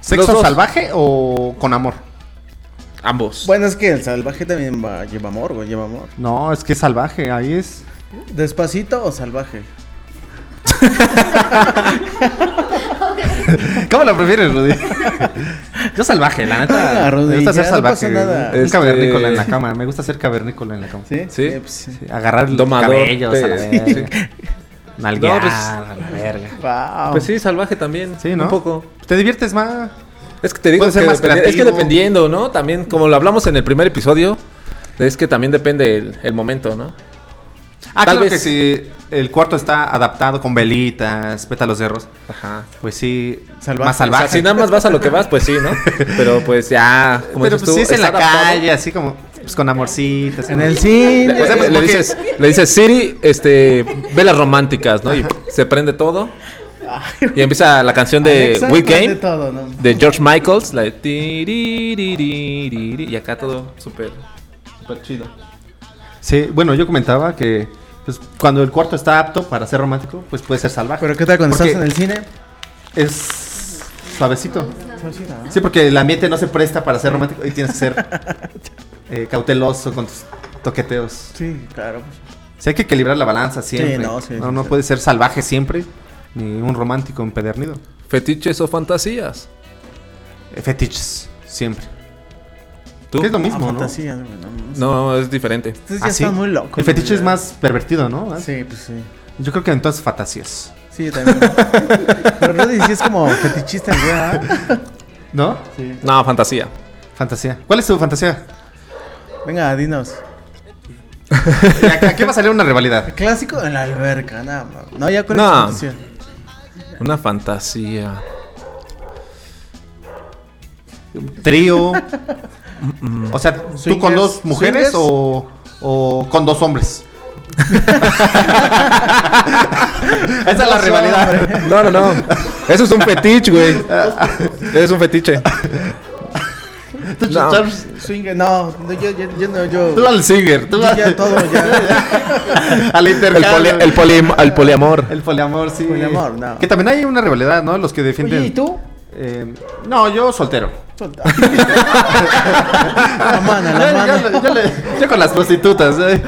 ¿Sexo Los dos. salvaje o con amor? ambos. Bueno, es que el salvaje también va, lleva amor, güey, lleva amor. No, es que es salvaje, ahí es. ¿Despacito o salvaje? ¿Cómo lo prefieres, Rudy? Yo salvaje, la neta. Ah, Rudy, me gusta ser no salvaje. pasa nada. Es Este- cavernícola en la cama. Me gusta ser cavernícola en la cama. ¿Sí? Sí. Pues, sí. Sí, agarrar los Domador, cabellos a la. Nalguear No, pues- a la verga. Wow. Pues sí, salvaje también. Sí, ¿no? Un poco. ¿Te diviertes más? Es que te digo que más dependi- es que dependiendo, ¿no? También, como lo hablamos en el primer episodio, es que también depende el, el momento, ¿no? Ah, Tal claro vez- que si el cuarto está adaptado con velitas, pétalos de rosa, Ajá. pues sí, Salvaje. más O sea, salvaje. si nada más vas a lo que vas, pues sí, ¿no? Pero pues ya, como Pero dices pues tú, sí es en la adaptado. calle, así como pues, con amorcitos. En el cine. Le, O sea, pues, le dices, le dices, Siri, este, velas románticas, ¿no? Y se prende todo. Y empieza la canción de prende Game todo, ¿no? de George Michaels, la de y acá todo súper súper chido. Sí, bueno, yo comentaba que pues, cuando el cuarto está apto para ser romántico, pues puede ser salvaje. Pero ¿qué tal cuando Porque estás en el cine? Es suavecito. Pues sí, porque el ambiente no se presta para ser romántico y tienes que ser eh, cauteloso con tus toqueteos. Sí, claro. Sí, hay que equilibrar la balanza siempre. Sí, no, sí, no, sí, no sí. puede ser salvaje siempre, ni un romántico empedernido. Fetiches o fantasías. Eh, Fetiches, siempre. ¿Tú? Es lo Ah, mismo, ¿no? fantasía, no, No, es diferente. Ustedes Ah, ya sí. están muy locos. El fetiche es más pervertido, ¿no? Sí, pues sí. Yo creo que entonces fantasías. Sí, yo también. Pero Rudy sí es como fetichista, güey. ¿ah? ¿No? Sí. No, fantasía. Fantasía. ¿Cuál es tu fantasía? Venga, dinos. Aquí va a salir una rivalidad. Clásico en la alberca, nada más. No, ya con No. fantasía. Una fantasía. Trío. O sea, ¿tú Swingers, con dos mujeres o, o con dos hombres? Esa es la rivalidad. No, no, no. Eso es un fetiche, güey. Es un fetiche. Tú, No. Swinger, no, yo, yo, yo no, yo. tú al singer. Tú yo al- ya todo, ya. al El, intercambio. poli- el, poli- el poliamor. El poliamor, sí. Poliamor, no. Que también hay una rivalidad, ¿no? Los que defienden. Oye, ¿y tú? Eh, no, yo soltero. Solta. la mano, la Yo- mano. yo, yo le- yo con las prostitutas. eh,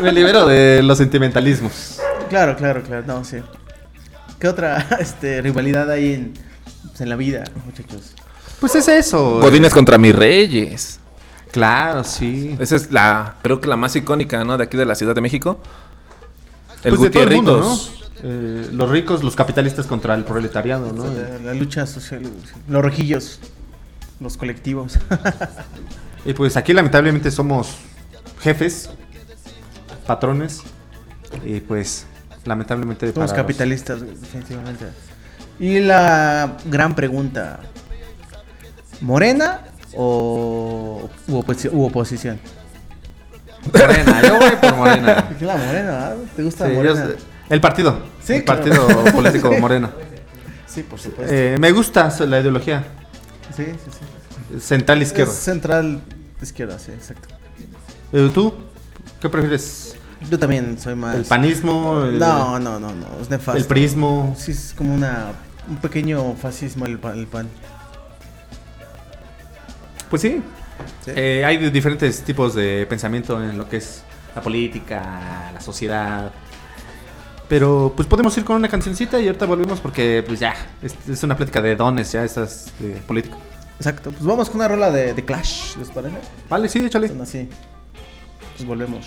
Me libero de los sentimentalismos. Claro, claro, claro, no, sí. ¿Qué otra este, rivalidad hay en, pues, en la vida, muchachos? Pues es eso. Godines contra mis reyes. Claro, sí. Esa es la, creo que la más icónica, ¿no? De aquí de la Ciudad de México. El Pues de todo el mundo, ¿no? Eh, los ricos, los capitalistas contra el proletariado, ¿no? La, la lucha social, los rojillos, los colectivos. Y pues aquí lamentablemente somos jefes, patrones, y pues lamentablemente Somos capitalistas, definitivamente. Y la gran pregunta: ¿Morena o u, oposi- u oposición? Morena, yo voy por Morena. ¿Qué la morena? ¿verdad? ¿Te gusta Sí, yo morena? sé- el partido, Sí, el claro. partido político Morena. Sí, por supuesto. Eh, me gusta la ideología sí, sí, sí. central izquierda. Es central izquierda, sí, exacto. Eh, ¿Tú qué prefieres? Yo también soy más. ¿El panismo? El, No, no, no, no, es nefasto. el prismo? Sí, es como una, un pequeño fascismo el pan. El pan. Pues sí. Sí. Eh, hay diferentes tipos de pensamiento en lo que es la política, la sociedad. Pero pues podemos ir con una cancioncita y ahorita volvemos porque pues ya, es, es una plática de dones ya estas de política. Exacto. Pues vamos con una rola de, de Clash, ¿les parece? Vale, sí, échale. Son así. Pues volvemos.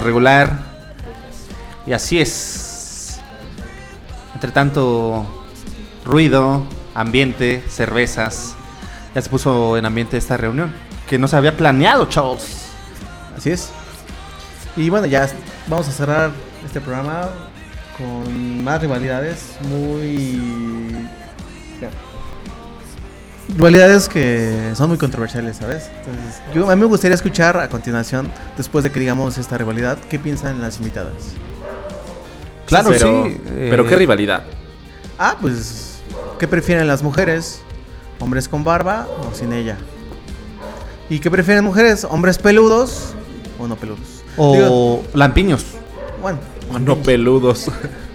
regular. Y así es. Entre tanto ruido, ambiente, cervezas, ya se puso en ambiente esta reunión. Que no se había planeado, chavos. Así es. Y bueno, ya vamos a cerrar este programa con más rivalidades muy... ya. Rivalidades que son muy controversiales, ¿sabes? Entonces, yo, a mí me gustaría escuchar a continuación, después de que digamos esta rivalidad, qué piensan las invitadas. Claro, pero, sí. Pero eh, qué rivalidad. Ah, pues, ¿qué prefieren las mujeres? ¿Hombres con barba o sin ella? ¿Y qué prefieren mujeres? ¿Hombres peludos o no peludos? O Digo, lampiños. bueno, No peludos.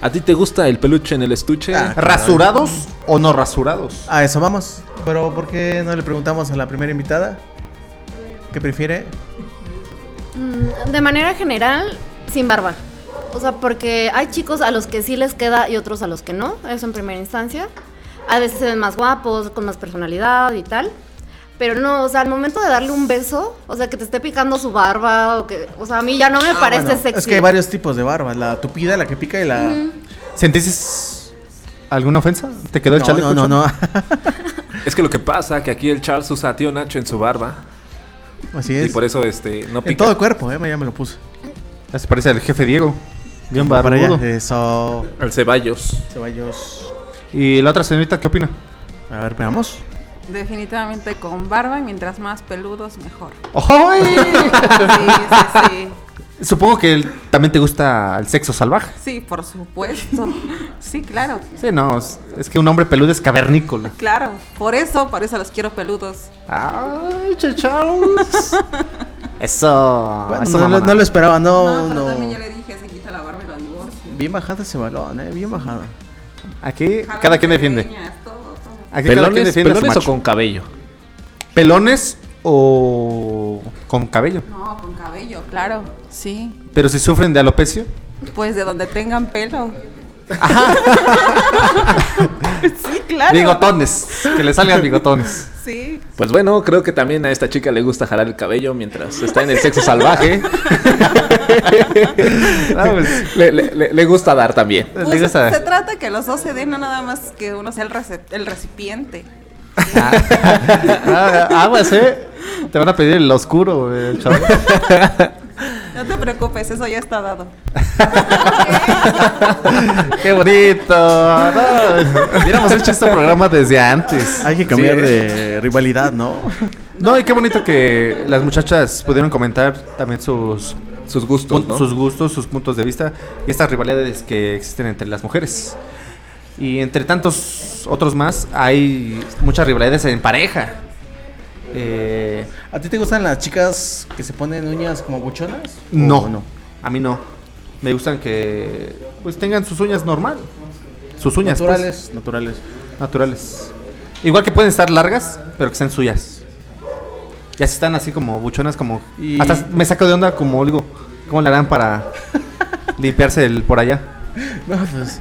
¿A ti te gusta el peluche en el estuche? Ah, ¿Rasurados o no rasurados? A eso vamos. Pero ¿por qué no le preguntamos a la primera invitada? ¿Qué prefiere? Mm, De manera general, sin barba. O sea, porque hay chicos a los que sí les queda y otros a los que no, eso en primera instancia. A veces se ven más guapos, con más personalidad y tal. Pero no, o sea, al momento de darle un beso, o sea, que te esté picando su barba, o que, o sea, a mí ya no me parece Ah, Bueno, sexy. Es que hay varios tipos de barba. La tupida, la que pica y la... ¿Sentiste alguna ofensa? ¿Te quedó el No, chaleco? no, no, no. Es que lo que pasa que aquí el Charles usa a tío Nacho en su barba. Así Y es. por eso este no En pica. todo el cuerpo, ¿eh? Ya me lo puse. Ya se parece al jefe Diego. Bien Va para allá. barbudo. Eso. Al Ceballos. Ceballos. ¿Y la otra señorita qué opina? A ver, veamos. Definitivamente con barba y mientras más peludos mejor. ¡Ojoy! Sí, sí, sí. Supongo que también te gusta el sexo salvaje. Sí, por supuesto. Sí, claro. Sí, no, es, es que un hombre peludo es cavernícola. Claro. Por eso, por eso los quiero peludos. ¡Ay, chachaos! Eso. Bueno, eso no, no- mamona. no lo esperaba, no, pero no. también ya le dije, se quita la barba y lo divorcio. Bien bajado ese balón, ¿eh? Bien bajado. Aquí cada quien defiende. Pequeñas. Aquí cada quien ¿Pelones, defiende a su pelones o con cabello? ¿Pelones o con cabello? No, con cabello, claro. Sí. Pero si sufren de alopecia. Pues de donde tengan pelo. sí, claro. Bigotones. Que le salgan bigotones. Sí. Pues bueno, creo que también a esta chica le gusta jalar el cabello mientras está en el sexo salvaje. Ah, pues, le, le- le- le gusta dar también. le Pues, gusta- se trata que los dos se den, no nada más que uno sea el, recipiente. Ah, aguas, eh. Te van a pedir el oscuro, eh, chavo. No te preocupes, eso ya está dado. Qué bonito. No, hubiéramos hecho este programa desde antes. Hay que cambiar Sí. de rivalidad, ¿no? No, y qué bonito que las muchachas pudieron comentar también sus Sus gustos, pun- ¿no? sus gustos, sus puntos de vista y estas rivalidades que existen entre las mujeres. Y entre tantos otros más, hay muchas rivalidades en pareja. Eh, ¿A ti te gustan las chicas que se ponen uñas como buchonas? no, ¿O no? a mí no. Me gustan que pues tengan sus uñas normal. Sus uñas pues, Naturales, naturales. naturales. Igual que pueden estar largas, pero que sean suyas. Ya si están así como buchonas, como. Y- Hasta me saco de onda, como digo, ¿cómo le harán para limpiarse el por allá? No, pues,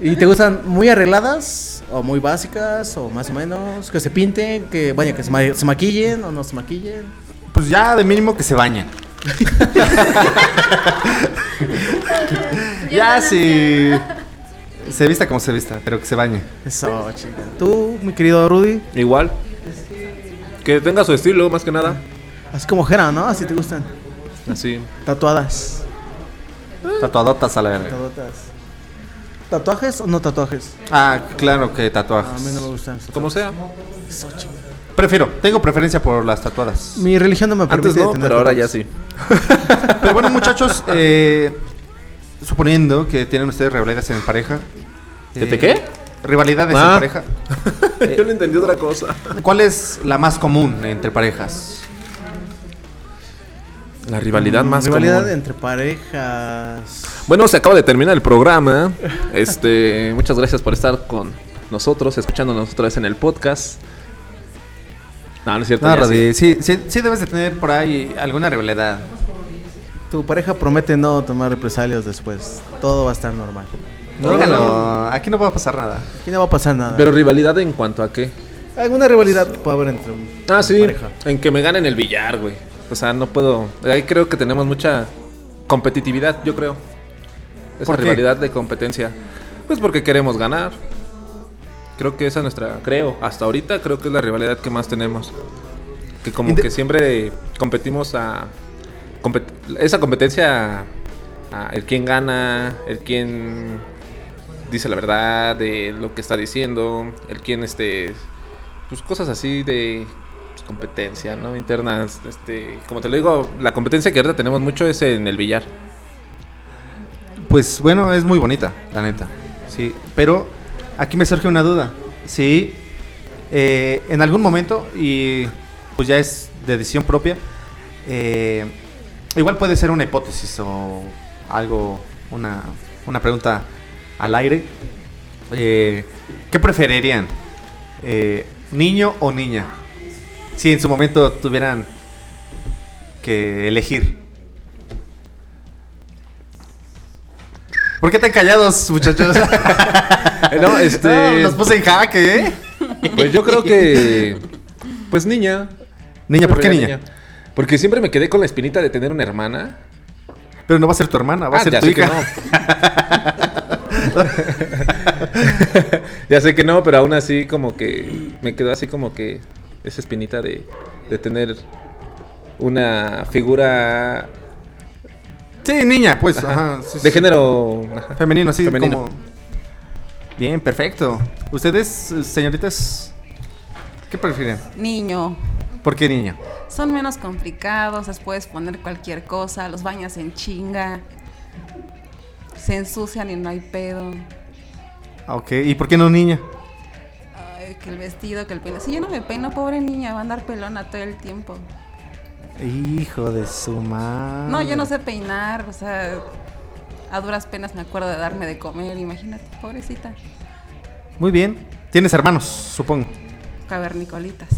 ¿Y te gustan muy arregladas o muy básicas o más o menos? Que se pinten, que vaya, que se, ma- se maquillen o no se maquillen. Pues ya de mínimo que se bañen. ya si. Se vista como se vista, pero que se bañe. Eso, chica. Tú, mi querido Rudy, Igual. Que tenga su estilo, más que nada. así como Jera, ¿no? Así te gustan. Así. Tatuadas. Tatuadotas a la verga. Tatuadotas. ¿Tatuajes o no tatuajes? Ah, claro que A mí no me tatuajes. gustan. Como sea. Prefiero, tengo preferencia por las tatuadas. Mi religión no me permite Antes no, tener pero ahora ya tatuajes. sí. Pero bueno, muchachos, eh, suponiendo que tienen ustedes rivalidades en pareja. ¿Que eh, te qué? Rivalidades Ah. en pareja. Yo no entendí otra cosa. ¿Cuál es la más común entre parejas? La rivalidad más Rivalidad común. entre parejas. Bueno, se acaba de terminar el programa. Este, muchas gracias por estar con nosotros, escuchándonos otra vez en el podcast. No, no es cierto. No, ya Rodi, sí. sí, sí, sí debes de tener por ahí alguna rivalidad. Tu pareja promete no tomar represalias después. Todo va a estar normal. Díganlo, aquí no va a pasar nada. Aquí no va a pasar nada. Pero rivalidad en cuanto a qué? Alguna rivalidad puede haber entre un Ah, sí. pareja. En que me ganen el billar, güey. O sea, no puedo. Ahí creo que tenemos mucha competitividad, yo creo. Esa ¿Por qué? rivalidad de competencia. Pues porque queremos ganar. Creo que esa es nuestra. Creo, hasta ahorita creo que es la rivalidad que más tenemos. Que como que siempre competimos a. compet- esa competencia. A el quién gana, el quién dice la verdad de lo que está diciendo, el quién este. Pues cosas así de competencia, ¿no? Internas, este, como te lo digo, la competencia que ahorita tenemos mucho es en el billar. Pues bueno, es muy bonita, la neta. Sí, pero aquí me surge una duda. Sí, eh, en algún momento, y pues ya es de decisión propia, eh, igual puede ser una hipótesis o algo, una, una pregunta al aire. Eh, ¿Qué preferirían? ¿Niño o niña? Si en su momento tuvieran que elegir. ¿Por qué tan callados, muchachos? No, este- No, los puse en jaque, ¿eh? Pues yo creo que. Pues niña. Niña, ¿por qué niña? Porque siempre me quedé con la espinita de tener una hermana. Pero no va a ser tu hermana, va a Ah, ser ya tu sé que hija. ya sé que no, pero aún así como que me quedó así como que esa espinita de, de tener una figura Sí, niña, pues. ajá, ajá, sí, de sí. género ajá, Femenino, sí, femenino. como... Bien, perfecto. ¿Ustedes, señoritas, qué prefieren? Niño. ¿Por qué niña? Son menos complicados, les puedes poner cualquier cosa, los bañas en chinga. Se ensucian y no hay pedo. Ah, Ok, ¿y por qué no niña? Que el vestido, que el pelo. Si yo no me peino, pobre niña, va a andar pelona todo el tiempo. Hijo de su madre. No, yo no sé peinar, o sea, a duras penas me acuerdo de darme de comer, imagínate, pobrecita. Muy bien. Tienes hermanos, supongo. Cavernicolitas.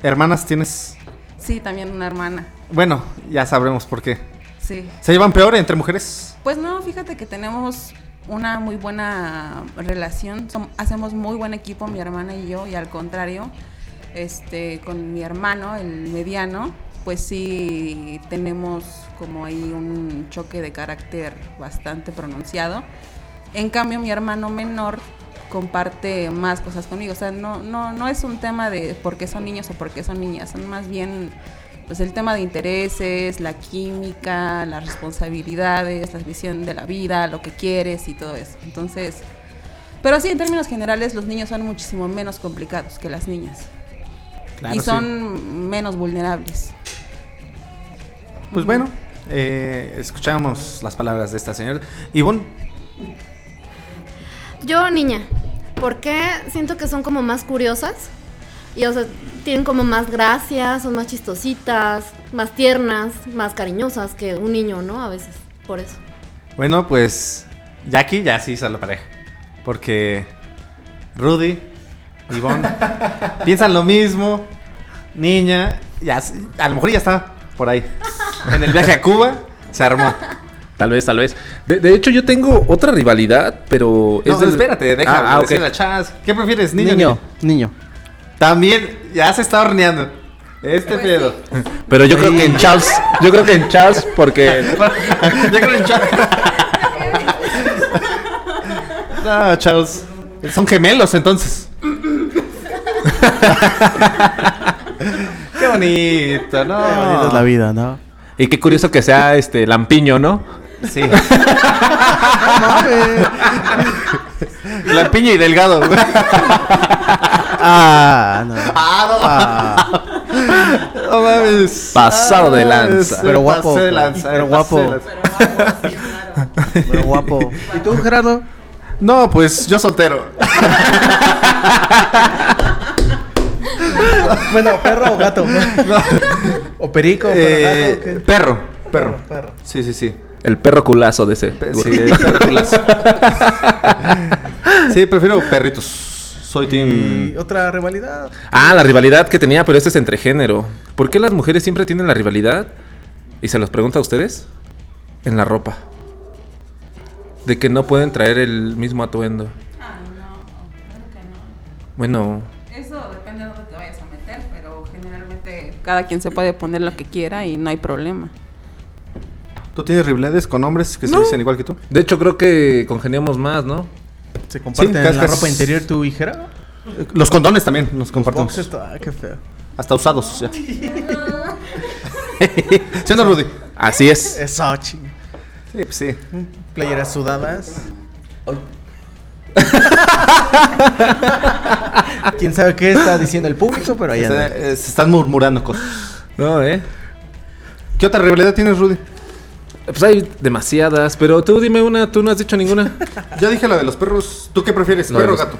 Hermanas tienes... Sí, también una hermana. Bueno, ya sabremos por qué. Sí. ¿Se llevan peor entre mujeres? Pues no, fíjate que tenemos una muy buena relación, hacemos muy buen equipo mi hermana y yo, y al contrario, este, con mi hermano, el mediano, pues sí tenemos como ahí un choque de carácter bastante pronunciado. En cambio, mi hermano menor comparte más cosas conmigo. O sea, no, no, no es un tema de por qué son niños o por qué son niñas, son más bien pues el tema de intereses, la química, las responsabilidades, la visión de la vida, lo que quieres y todo eso. Entonces, pero sí, en términos generales, los niños son muchísimo menos complicados que las niñas. Claro, y sí. son menos vulnerables. Pues bueno, eh, escuchamos las palabras de esta señora. Ivonne, Yo, niña, porque siento que son como más curiosas. Y, o sea, tienen como más gracia, son más chistositas, más tiernas, más cariñosas que un niño, ¿no? A veces, por eso. Bueno, pues Jackie ya sí hizo la pareja. Porque Rudy, Ivonne, piensan lo mismo. Niña, ya, a lo mejor ya está por ahí. En el viaje a Cuba se armó. Tal vez, tal vez. De, de hecho, yo tengo otra rivalidad, pero. No, del- espérate, déjame Ah, ah, ok. decirle a Chas. ¿Qué prefieres, niño? Niño, niño. También, ya se está horneando. Este pedo. Pero yo creo que en Charles. Yo creo que en Charles, porque. Yo creo en Chas. No, Charles. Son gemelos entonces. Qué bonito, ¿no? Qué bonita es la vida, ¿no? Y qué curioso que sea este Lampiño, ¿no? Sí. Lampiño y delgado. Ah, no. Ah, no. No mames. Pasado de Ah, lanza. sí, Pero guapo, pasé de lanza, pero eh, guapo. de lanza. Pero guapo. ¿Y tú, Gerardo? No, pues yo soltero. Bueno, perro o gato. O perico, Eh, perro, gato, ¿qué? perro, perro. Perro. Sí, sí, sí. El perro culazo de ese. Pe- Sí, el perro culazo. Sí, prefiero perritos. Soy team. Y otra rivalidad. Ah, la rivalidad que tenía, pero este es entre género. ¿Por qué las mujeres siempre tienen la rivalidad? Y se los pregunto a ustedes. En la ropa. De que no pueden traer el mismo atuendo. Ah, no, claro que no. Bueno, Eso depende de dónde te vayas a meter, pero generalmente cada quien se puede poner lo que quiera y no hay problema. ¿Tú tienes rivalidades con hombres que se No. dicen igual que tú? De hecho, creo que congeniamos más, ¿no? ¿Se comparten Sí, la ropa interior tu hijera? Los condones también nos compartimos. Ah, qué feo. Hasta usados, ya. ¿Sí no, Rudy? Así es. Eso, ching. Sí, pues sí. Playeras sudadas. Quién sabe qué está diciendo el público, pero Está- anda. eh, se están murmurando cosas. No, ¿eh? ¿Qué otra rivalidad tienes, Rudy? Pues hay demasiadas, pero tú dime una, tú no has dicho ninguna. Ya dije la de los perros. ¿Tú qué prefieres, perro o los- gato?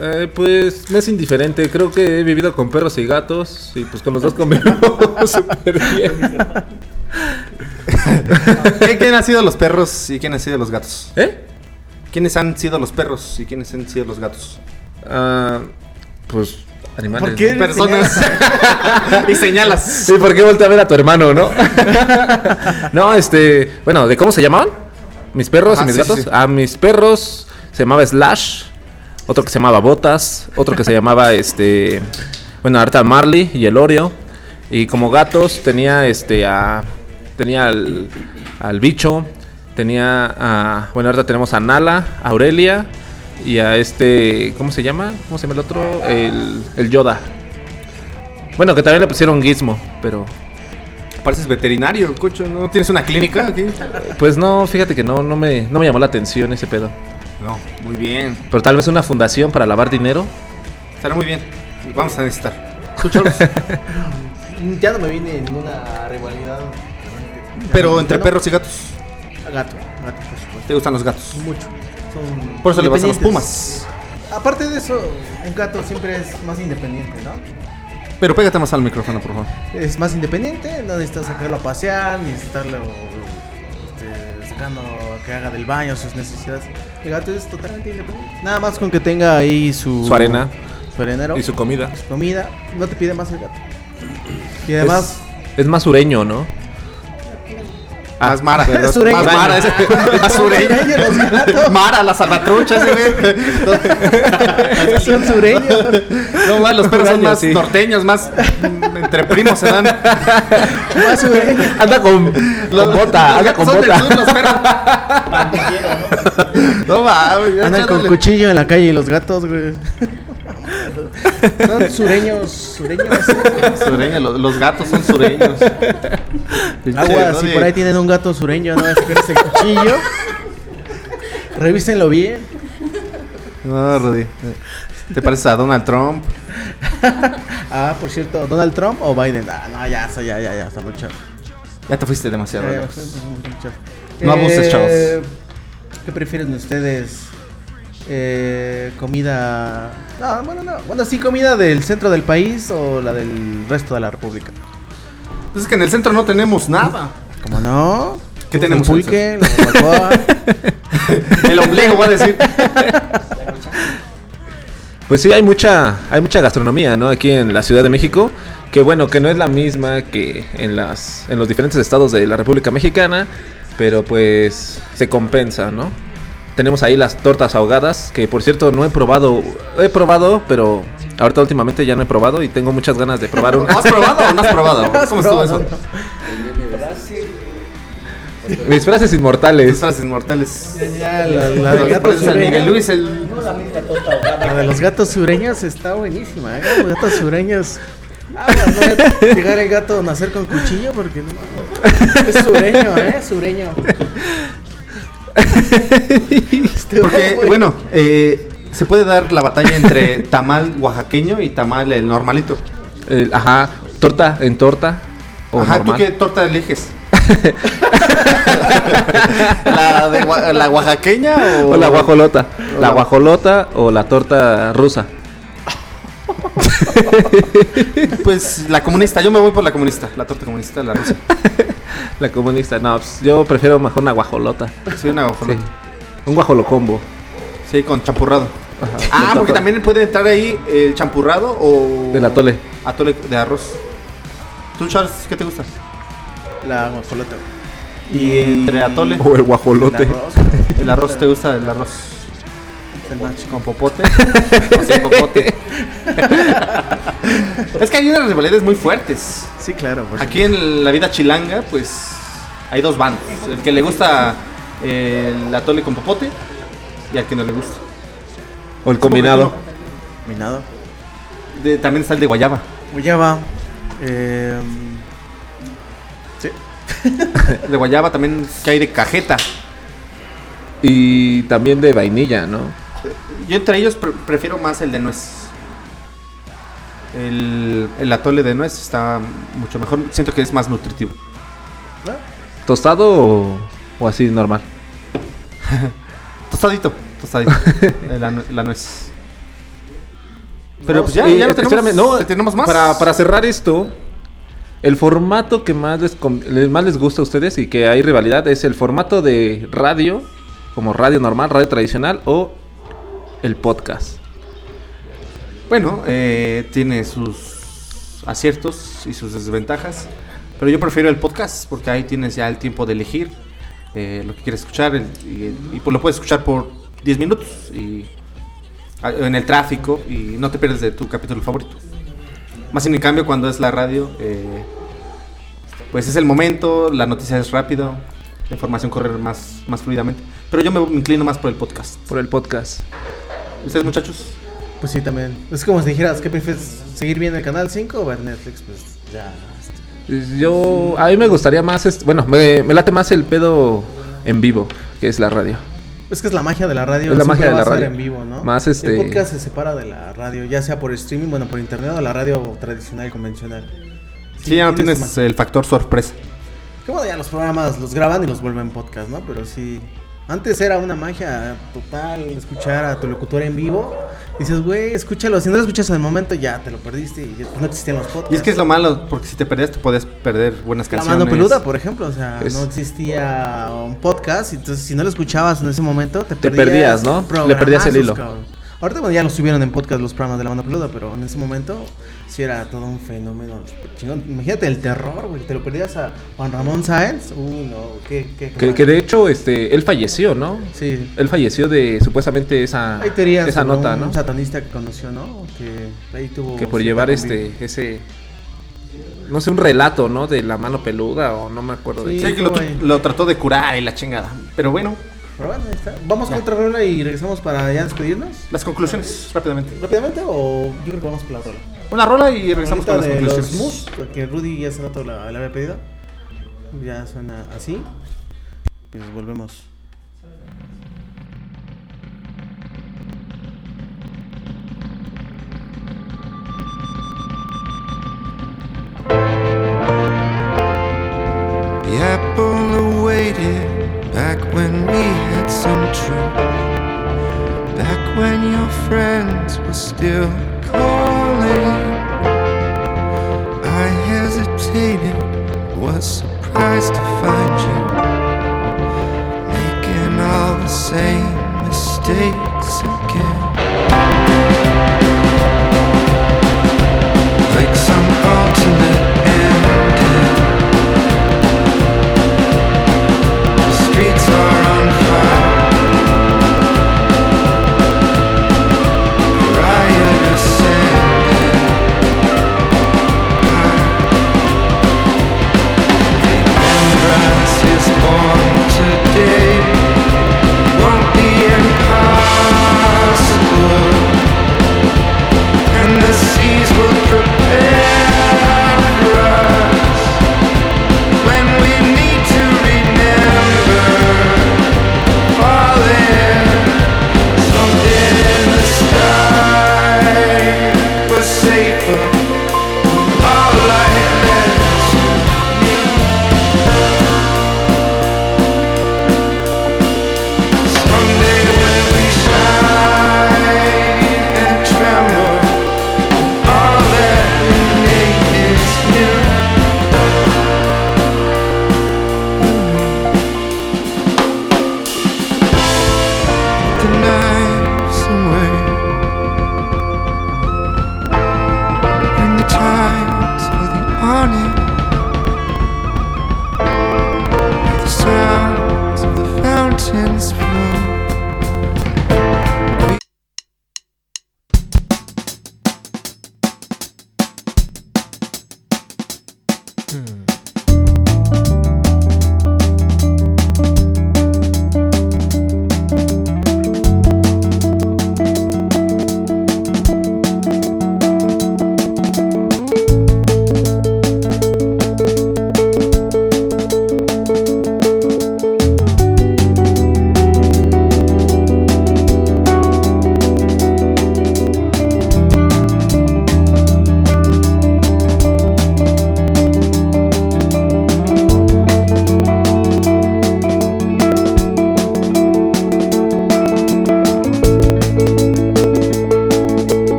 Eh, pues me es indiferente, creo que he vivido con perros y gatos y pues con los dos convivimos súper bien. ¿Qué- ¿Quién han sido los perros y quién han sido los gatos? ¿Eh? ¿Quiénes han sido los perros y quiénes han sido los gatos? Ah, pues animales. ¿Por qué. Personas. y señalas. Sí, ¿por qué volteé a ver a tu hermano, no? no, este, bueno, ¿de cómo se llamaban? Mis perros Ajá, y mis sí, sí, gatos. sí. A mis perros se llamaba Slash, otro que se llamaba Botas, otro que se llamaba este, bueno, ahorita Marley y el Oreo. Y como gatos tenía este a tenía al, al bicho, tenía a bueno, ahorita tenemos a Nala, a Aurelia y a este, ¿cómo se llama? ¿Cómo se llama el otro? El, el Yoda. Bueno, que también le pusieron Gizmo, pero Pareces veterinario, cocho. ¿No tienes una clínica aquí? pues no, fíjate que no, no me, no me llamó la atención ese pedo. No, muy bien. Pero tal vez una fundación para lavar dinero. Estará muy bien. Vamos a necesitar. Ya no me viene ninguna rivalidad. Pero entre perros y gatos. Gato, gato, por supuesto. ¿Te gustan los gatos? Mucho. Por eso le vas a los. Pumas. Aparte de eso, un gato siempre es más independiente, ¿no? Pero pégate más al micrófono, por favor. Es más independiente, no necesitas sacarlo a pasear, ni estarlo este, sacando a que haga del baño sus necesidades. El gato es totalmente independiente. Nada más con que tenga ahí su, Su arena. su arenero, Y su comida. su comida, no te pide más el gato. Y además, Es, es más sureño, ¿no? Ah, es Mara. Más Mara, es, más los gatos. Mara, la salvatrucha, ese güey. son sureños. No, más, los perros son más sí. norteños, más entre primos se dan. Más sureños. Anda con, con bota, anda con Son del bota. sur, los perros. No mames, ya Andan con cuchillo en la calle y los gatos, güey. Son sureños, sureños. Sureño, lo- los gatos son sureños. Agua, si por ahí tienen un gato sureño, no es que es el cuchillo. Revísenlo bien. No, Rudy. ¿Te pareces a Donald Trump? Ah, por cierto, ¿Donald Trump o Biden? Ah, no, ya, ya, ya, ya, está mucho. Ya te fuiste demasiado. Eh. No abuses, chavos. ¿Qué prefieren ustedes? Eh, comida. No, bueno, no. Bueno, sí, comida del centro del país o la del resto de la República. Pues es que en el centro no tenemos nada. ¿Cómo no? ¿Qué tenemos El pulque. El ombligo, voy a decir. Pues sí, hay mucha, hay mucha gastronomía, ¿no? Aquí en la Ciudad de México, que bueno, que no es la misma que en las, en los diferentes estados de la República Mexicana, pero pues se compensa, ¿no? Tenemos ahí las tortas ahogadas, que por cierto no he probado, he probado, pero ahorita últimamente ya no he probado y tengo muchas ganas de probar una. ¿Has probado o no has probado? ¿Cómo estuvo eso? Mis frases inmortales. Las frases inmortales. Ya, la, la de Miguel sureños. Luis, el. La de los gatos sureños está buenísima, ¿eh? Los gatos sureños. Ah, no voy a llegar el gato a nacer con cuchillo porque no. Es sureño, ¿eh? Sureño. Porque, bueno, eh, se puede dar la batalla entre tamal oaxaqueño y tamal el normalito. Ajá, torta en torta. O Ajá, ¿tú qué torta eliges? ¿La, de, la oaxaqueña o, O la guajolota. O la- guajolota o la torta rusa. Pues la comunista, yo me voy por la comunista, la torta comunista, la rusa. La comunista. No, pues, yo prefiero mejor una guajolota. Sí, una guajolota. Sí. Un guajolocombo. Sí, con champurrado. Ah, porque también puede entrar ahí el champurrado o... Del atole. Atole de arroz. ¿Tú, Charles, qué te gusta? La guajolota. Y entre atole, O el El guajolote. arroz. el arroz, ¿te gusta el arroz? El. ¿Con popote? ¿O sin popote? Es que hay unas rivalidades muy fuertes. Sí, claro. por Aquí en la vida chilanga, pues hay dos bandos. El que le gusta eh, el atole con popote y al que no le gusta. O el combinado. De- también está el de guayaba. Guayaba. Eh, sí. De guayaba también que hay de cajeta. Y también de vainilla, ¿no? Yo entre ellos pre- prefiero más el de nuez. El, el atole de nuez está mucho mejor. Siento que es más nutritivo. ¿Tostado o, o así normal? Tostadito, tostadito. la, nu- la nuez. Pero pues ya, ya lo tenemos. no, tenemos más. Para, para cerrar esto, el formato que más les, más les gusta a ustedes y que hay rivalidad es el formato de radio, como radio normal, radio tradicional o el podcast. Bueno, eh, tiene sus aciertos y sus desventajas. Pero yo prefiero el podcast porque ahí tienes ya el tiempo de elegir eh, lo que quieres escuchar el- y, y, pues lo puedes escuchar por 10 minutos y a- en el tráfico y no te pierdes de tu capítulo favorito. Más sin en cambio cuando es la radio, eh, pues es el momento, la noticia es rápido, la información corre más, más fluidamente. Pero yo me inclino más por el podcast. Por el podcast. ¿Ustedes muchachos? Pues sí, también. Es como si dijeras, ¿qué prefieres? ¿Seguir viendo el canal 5 o ver Netflix? Pues ya. Yo, a mí me gustaría más, este- bueno, me, me late más el pedo en vivo, que es la radio. Es que es la magia de la radio. Es la magia de va la a ser radio. en vivo, ¿no? Más, este- El podcast se separa de la radio, ya sea por streaming, bueno, por internet o la radio tradicional, convencional. Sí, ya no tienes tienes el factor sorpresa. Que bueno, ya los programas los graban y los vuelven podcast, ¿no? Pero sí. Antes era una magia total escuchar a tu locutor en vivo. Dices, güey, escúchalo. Si no lo escuchas en el momento, ya te lo perdiste y no existían los podcasts. Y es que es lo malo, porque si te perdías, te podías perder buenas La canciones. mano peluda, por ejemplo, o sea, Es- no existía un podcast, entonces si no lo escuchabas en ese momento, te, Te perdías, ¿no? Le perdías el hilo. cabrón. Ahorita bueno, ya lo subieron en podcast los programas de la mano peluda, pero en ese momento sí era todo un fenómeno chingón. Imagínate el terror, güey, te lo perdías a Juan Ramón Sáenz. Uy, no, qué, qué, Que, que de hecho, este, él falleció, ¿no? Sí. Él falleció de supuestamente esa, Hay teorías esa nota, un, ¿no? un satanista que conoció, ¿no? Que ahí tuvo Que por llevar este, ese, no sé, un relato, ¿no? De la mano peluda o no me acuerdo de Sí. qué. Sí, que lo, lo trató de curar y la chingada. Pero bueno, Pero bueno, ahí está. Vamos con otra rola y regresamos para ya despedirnos. las conclusiones, rápidamente. ¿Rápidamente o yo creo que vamos con la rola? Una rola y regresamos Ahorita con las de los conclusiones. Mus, porque Rudy ya hace rato la, la había pedido. Ya suena así. Pues volvemos. The apple awaited back when we had some truth. Back when your friends were still calling. I hesitated, was surprised to find you making all the same mistakes again. Like some alternate Oh.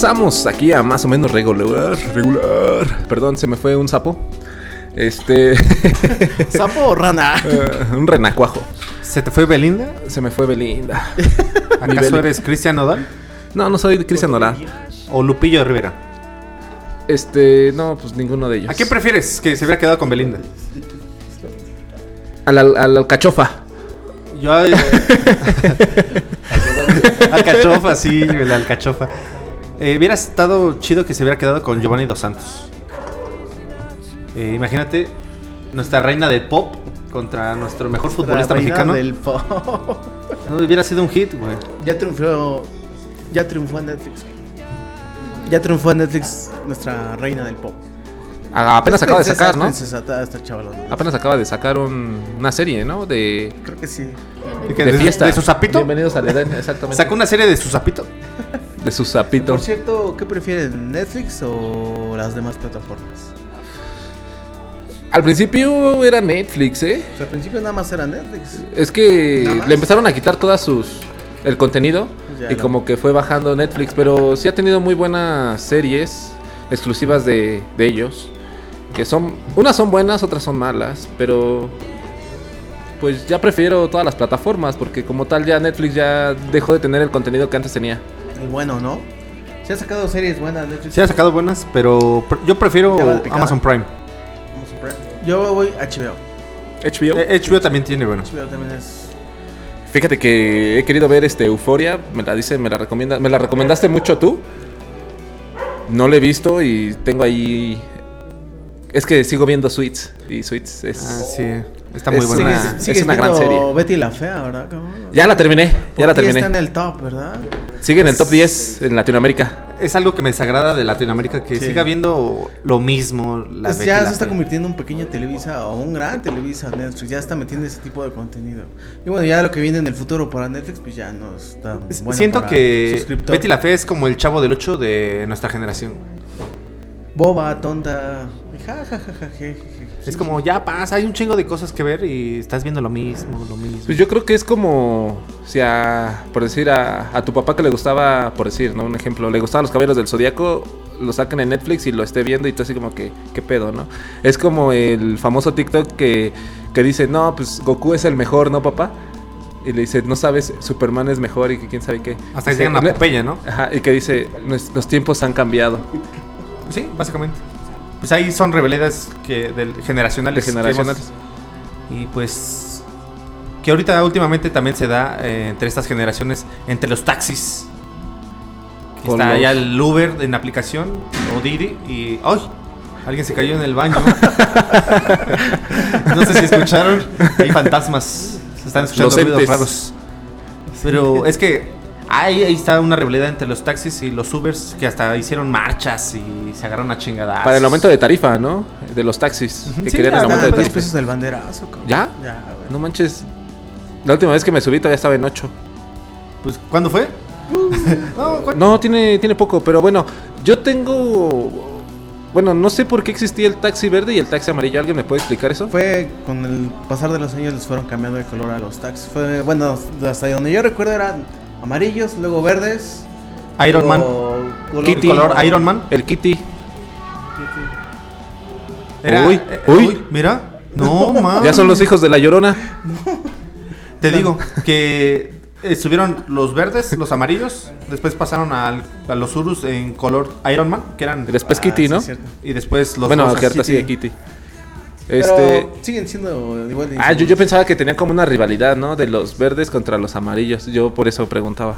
Regresamos aquí a más o menos regular, regular. Perdón, se me fue un sapo. Este. ¿Sapo o rana? eh, un renacuajo. ¿Se te fue Belinda? Se me fue Belinda. ¿Acaso Beli. eres Cristian Nodal? No, no soy Cristian Nodal. ¿O Lupillo Rivera? Este, no, pues ninguno de ellos. ¿A quién prefieres que se hubiera quedado con Belinda? A la, a la alcachofa. Yo. alcachofa, sí, la alcachofa. Eh, hubiera estado chido que se hubiera quedado con Giovanni Dos Santos. Eh, imagínate, nuestra reina del pop contra nuestro mejor futbolista reina mexicano. del pop. No, hubiera sido un hit, güey. Ya triunfó. Ya triunfó en Netflix. Ya triunfó en Netflix nuestra reina del pop. Ah, Apenas acaba de sacar, ¿no? Apenas acaba de sacar un- una serie, ¿no? De, Creo que sí. ¿De, de ¿De- fiesta. ¿De su sapito? Bienvenidos al Edén, exactamente. Sacó una serie de su sapito. De su sapito. Por cierto, ¿qué prefieren? ¿Netflix o las demás plataformas? Al principio era Netflix, ¿eh? O sea, al principio nada más era Netflix. Es que le empezaron a quitar todas sus el contenido Ya y como que fue bajando Netflix, pero sí ha tenido muy buenas series exclusivas de, de ellos, que son unas son buenas, otras son malas, pero pues ya prefiero todas las plataformas porque como tal ya Netflix ya dejó de tener el contenido que antes tenía. El bueno, ¿no? Se ha sacado series buenas Netflix. Se ha sacado buenas, pero pr- yo prefiero ¿Ya va de picada? Amazon Prime. Vamos a ver. Yo voy a HBO. HBO. Eh, HBO también tiene buenos. HBO también es. Fíjate que he querido ver este Euforia, me la dice, me la recomienda, me la recomendaste mucho tú. No la he visto y tengo ahí es que sigo viendo Suits y Suits es Ah, sí. Está Es- muy buena. sigue- es una gran serie. Betty la Fea, ¿verdad? Ya la terminé, ya la terminé. está en el top, ¿verdad? Sigue en el top 10 en Latinoamérica. Es algo que me desagrada de Latinoamérica, que Sí. siga viendo lo mismo. La Pues Betty ya la se está Fea. convirtiendo en un pequeño Televisa o un gran Televisa Netflix. Ya está metiendo ese tipo de contenido. Y bueno, ya lo que viene en el futuro para Netflix, pues ya no está bueno Siento para que. Betty la Fe es como el chavo del 8 de nuestra generación. Boba, tonta. Ja, ja, ja, Es como, ya pasa, hay un chingo de cosas que ver y estás viendo lo mismo, lo mismo. Pues yo creo que es como si a, por decir, a, a tu papá que le gustaba, por decir, ¿no? Un ejemplo, le gustaban los caballeros del Zodíaco, lo saquen en Netflix y lo esté viendo y tú así como que, ¿qué pedo, no? Es como el famoso TikTok que, que dice, no, pues Goku es el mejor, ¿no, papá? Y le dice, no sabes, Superman es mejor y que quién sabe qué. Hasta que llegan a "No- Popeye, ¿no? Ajá, y que dice, "Nues- los tiempos han cambiado. Sí, básicamente. Pues ahí son rebeliones que del, generacionales. De que generacionales. hemos- y pues que ahorita últimamente también se da eh, entre estas generaciones, entre los taxis. Está los- ya el Uber en aplicación o Didi y ¡ay! Alguien se cayó en el baño. no sé si escucharon. Hay fantasmas. Se están escuchando Los ruidos raros. Pero es que ahí, ahí está una rivalidad entre los taxis y los Ubers que hasta hicieron marchas y se agarraron a chingadas. Para el aumento de tarifa, ¿no? De los taxis. Que Sí, querían el ya, aumento ya, de 10 tarifa. pesos del banderazo, cabrón. ¿Ya? Ya, güey. No manches. La última vez que me subí todavía estaba en 8. Pues, ¿cuándo fue? no. No, tiene, tiene poco, pero bueno, yo tengo... Bueno, no sé por qué existía el taxi verde y el taxi amarillo. ¿Alguien me puede explicar eso? Fue con el pasar de los años les fueron cambiando de color a los taxis. Fue, bueno, hasta donde yo recuerdo eran amarillos, luego verdes. Iron Man. color- Kitty. color Iron Man. El Kitty. Era- Uy, eh, uy. mira. No, man. Ya son los hijos de la llorona. Te digo que estuvieron los verdes, los amarillos. Después pasaron al- a los Urus en color Iron Man, que eran. Y después Ah, Kitty, sí, ¿no? Y después los bueno, que ahorita sigue Kitty. Pero Este... siguen siendo igual de Ah, yo, yo pensaba que tenía como una rivalidad, ¿no? De los verdes contra los amarillos. Yo por eso preguntaba.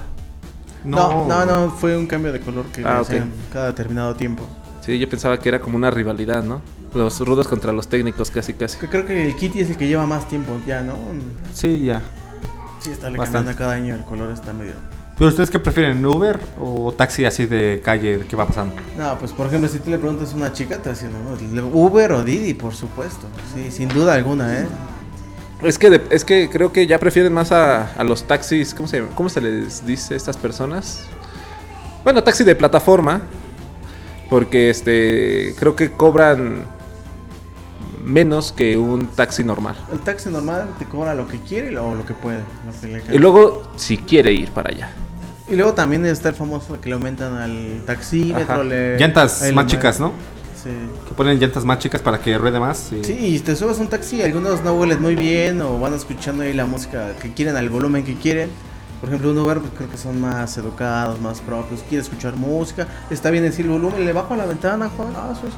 No, no, no, fue un cambio de color que Ah, cada determinado tiempo. Sí, yo pensaba que era como una rivalidad, ¿no? Los rudos contra los técnicos, casi, casi. Creo que el Kitty es el que lleva más tiempo ya, ¿no? Sí, ya. Sí, está le cambiando cada año el color, está medio. ¿Pero ustedes qué prefieren, Uber o taxi así de calle que va pasando? No, pues por ejemplo, si tú le preguntas a una chica, te va no, Uber o Didi, por supuesto. Sí, sin duda alguna, ¿eh? Es que, de- es que creo que ya prefieren más a, a los taxis. ¿cómo se, ¿Cómo se les dice a estas personas? Bueno, taxi de plataforma. Porque este creo que cobran menos que un taxi normal. El taxi normal te cobra lo que quiere o lo que puede. lo que le Y luego, si quiere ir para allá. Y luego también está el famoso que le aumentan al taxímetro. Le- Llantas más chicas, ¿no? Sí. Que ponen llantas más chicas para que ruede más. y- Sí, y te subes a un taxi, algunos no huelen muy bien o van escuchando ahí la música que quieren al volumen que quieren. Por ejemplo, un Uber pues, creo que son más educados, más propios, quiere escuchar música, está bien decir el volumen, le bajo a la ventana, Juan, ah, eso, eso.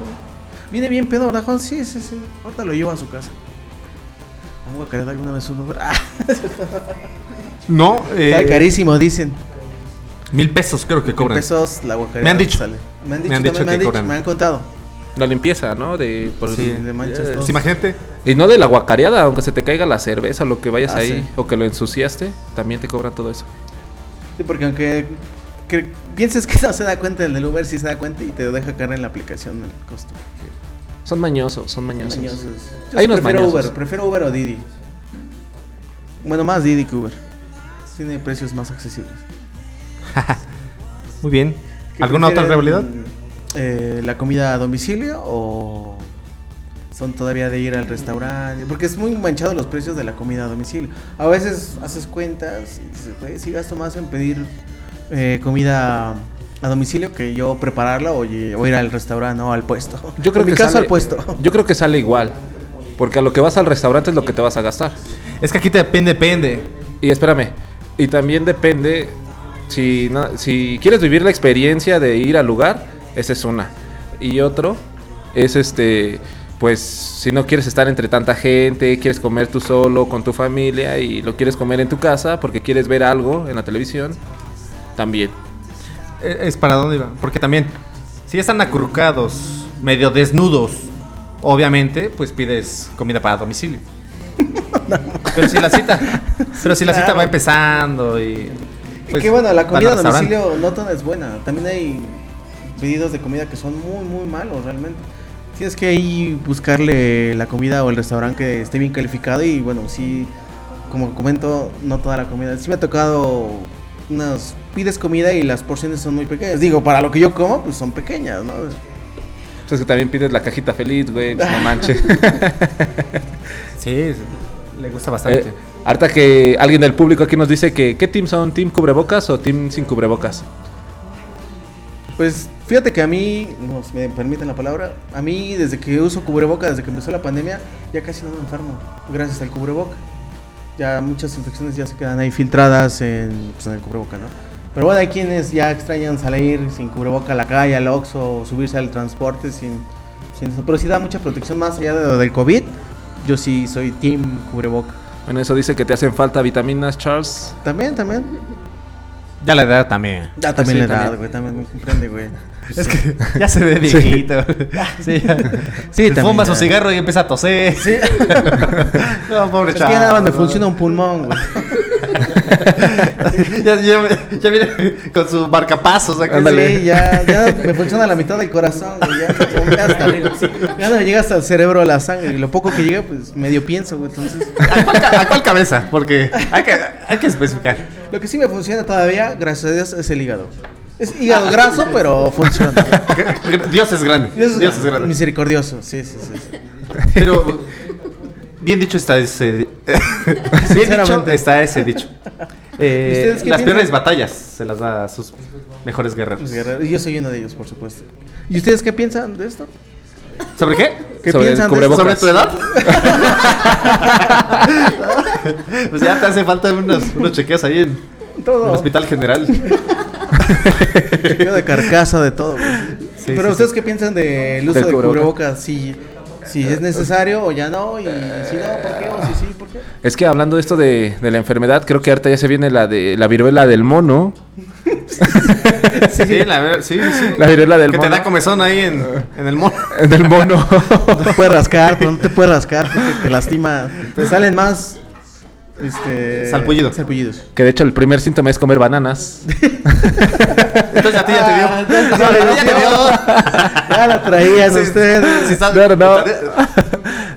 Viene bien pedo, ¿verdad, Juan? Sí, sí, sí. Ahorita lo llevo a su casa. Vamos a querer alguna vez un Uber. Ah, No, eh, está carísimo, dicen. mil pesos creo que cobran. Pesos la guacareta Me han dicho. sale. Me han dicho, Me han dicho también me han que dicho, cobran. me han contado. La limpieza, ¿no? De, por Sí, de manchas Eh, imagínate. Y no de la guacareada, aunque se te caiga la cerveza, lo que vayas Ah, ahí, sí. o que lo ensuciaste, también te cobran todo eso. Sí, porque aunque que pienses que no se da cuenta el del Uber, sí se da cuenta y te deja caer en la aplicación el costo. Son mañosos, son mañosos. Mañosos. Yo Hay sí unos prefiero mañosos. Uber, prefiero Uber o Didi. Bueno, más Didi que Uber. Tiene precios más accesibles. Muy bien. ¿Qué ¿Alguna otra rivalidad? eh, ¿La comida a domicilio o son todavía de ir al restaurante? Porque es muy manchado los precios de la comida a domicilio. A veces haces cuentas y dices, "Güey, sí gasto más en pedir eh, comida a domicilio que yo prepararla o, ir al restaurante o al puesto. Yo creo en mi que caso sale, al puesto. Yo creo que sale igual. Porque a lo que vas al restaurante es lo que te vas a gastar. Es que aquí te depende, depende. Y espérame, y también depende si, no- si quieres vivir la experiencia de ir al lugar, esa es una. Y otro es este, pues si no quieres estar entre tanta gente, quieres comer tú solo con tu familia y lo quieres comer en tu casa porque quieres ver algo en la televisión, también. Eh, Es para dónde iba. Porque también, si ya están acurrucados, medio desnudos, obviamente, pues pides comida para domicilio. pero si la cita, pero si la cita Claro. va empezando y. Pues, que bueno, la comida a domicilio no toda es buena. También hay pedidos de comida que son muy, muy malos realmente. Tienes que ahí buscarle la comida o el restaurante que esté bien calificado y bueno, sí, como comento, no toda la comida. Sí me ha tocado unas... Pides comida y las porciones son muy pequeñas. Digo, para lo que yo como, pues son pequeñas, ¿no? Entonces que también pides la cajita feliz, güey, no manches. Sí, le gusta bastante. Eh, harta que alguien del público aquí nos dice que ¿qué team son? ¿Team cubrebocas o team sin cubrebocas? Pues fíjate que a mí, no, si me permiten la palabra, a mí desde que uso cubreboca, desde que empezó la pandemia, ya casi no me enfermo, gracias al cubreboca. Ya muchas infecciones ya se quedan ahí filtradas en, pues, en el cubreboca, ¿no? Pero bueno, hay quienes ya extrañan salir sin cubreboca a la calle, al Oxxo, o subirse al transporte sin, sin eso. Pero sí da mucha protección más allá de lo del COVID. Yo sí soy team cubreboca. Bueno, eso dice que te hacen falta vitaminas, Charles. También, también. Ya la edad también. Ya también Sí, la edad, güey, también me comprende, güey. Es que ya se ve viejito. Sí. Sí, también Fuma su cigarro y empieza a toser. Sí. no, pobre Es que ya nada más me funciona un pulmón, güey. ya, ya, ya viene con su marcapasos. Sí, ya, ya me funciona la mitad del corazón, güey. Ya, hasta no me llega hasta el cerebro la sangre. Y lo poco que llega, pues medio pienso, güey. Entonces, ¿A cuál, ca- a cuál cabeza? Porque hay que, hay que especificar. lo que sí me funciona todavía, gracias a Dios, es el hígado. Es hígado graso, pero funciona. Dios es grande. Dios Dios es grande. Misericordioso, sí, sí, sí. sí. Pero bien dicho está ese. Sinceramente. está ese dicho. Eh, ¿Ustedes qué las piensan? peores batallas se las da a sus mejores guerreros. Guerreros. Y yo soy uno de ellos, por supuesto. ¿Y ustedes qué piensan de esto? ¿Sobre qué? ¿Qué Sobre piensan de esto? cubrebocas. ¿Sobre tu edad? pues ya te hace falta unos, unos chequeos ahí en Todo. el hospital general. Chequeo de carcasa, de todo. Sí, Pero sí, ustedes qué piensan del uso Del de cubreboca. cubrebocas, si, si es necesario o ya no, y si no, ¿por qué? O si sí, ¿por qué? Es que hablando de esto de, de la enfermedad, creo que ahorita ya se viene la de la viruela del mono. Sí, la ver- sí, sí. La viruela del que mono. te da comezón ahí en, en el mono. Del mono. No te puedes rascar, pero no te puedes rascar porque te lastima. Te salen más. Este. Salpullido. Salpullidos. que de hecho el primer síntoma es comer bananas. Entonces a ti ya te dio. Ah, entonces ya le ya te dio. dio. Ya la traían Sí, ustedes. sí, No,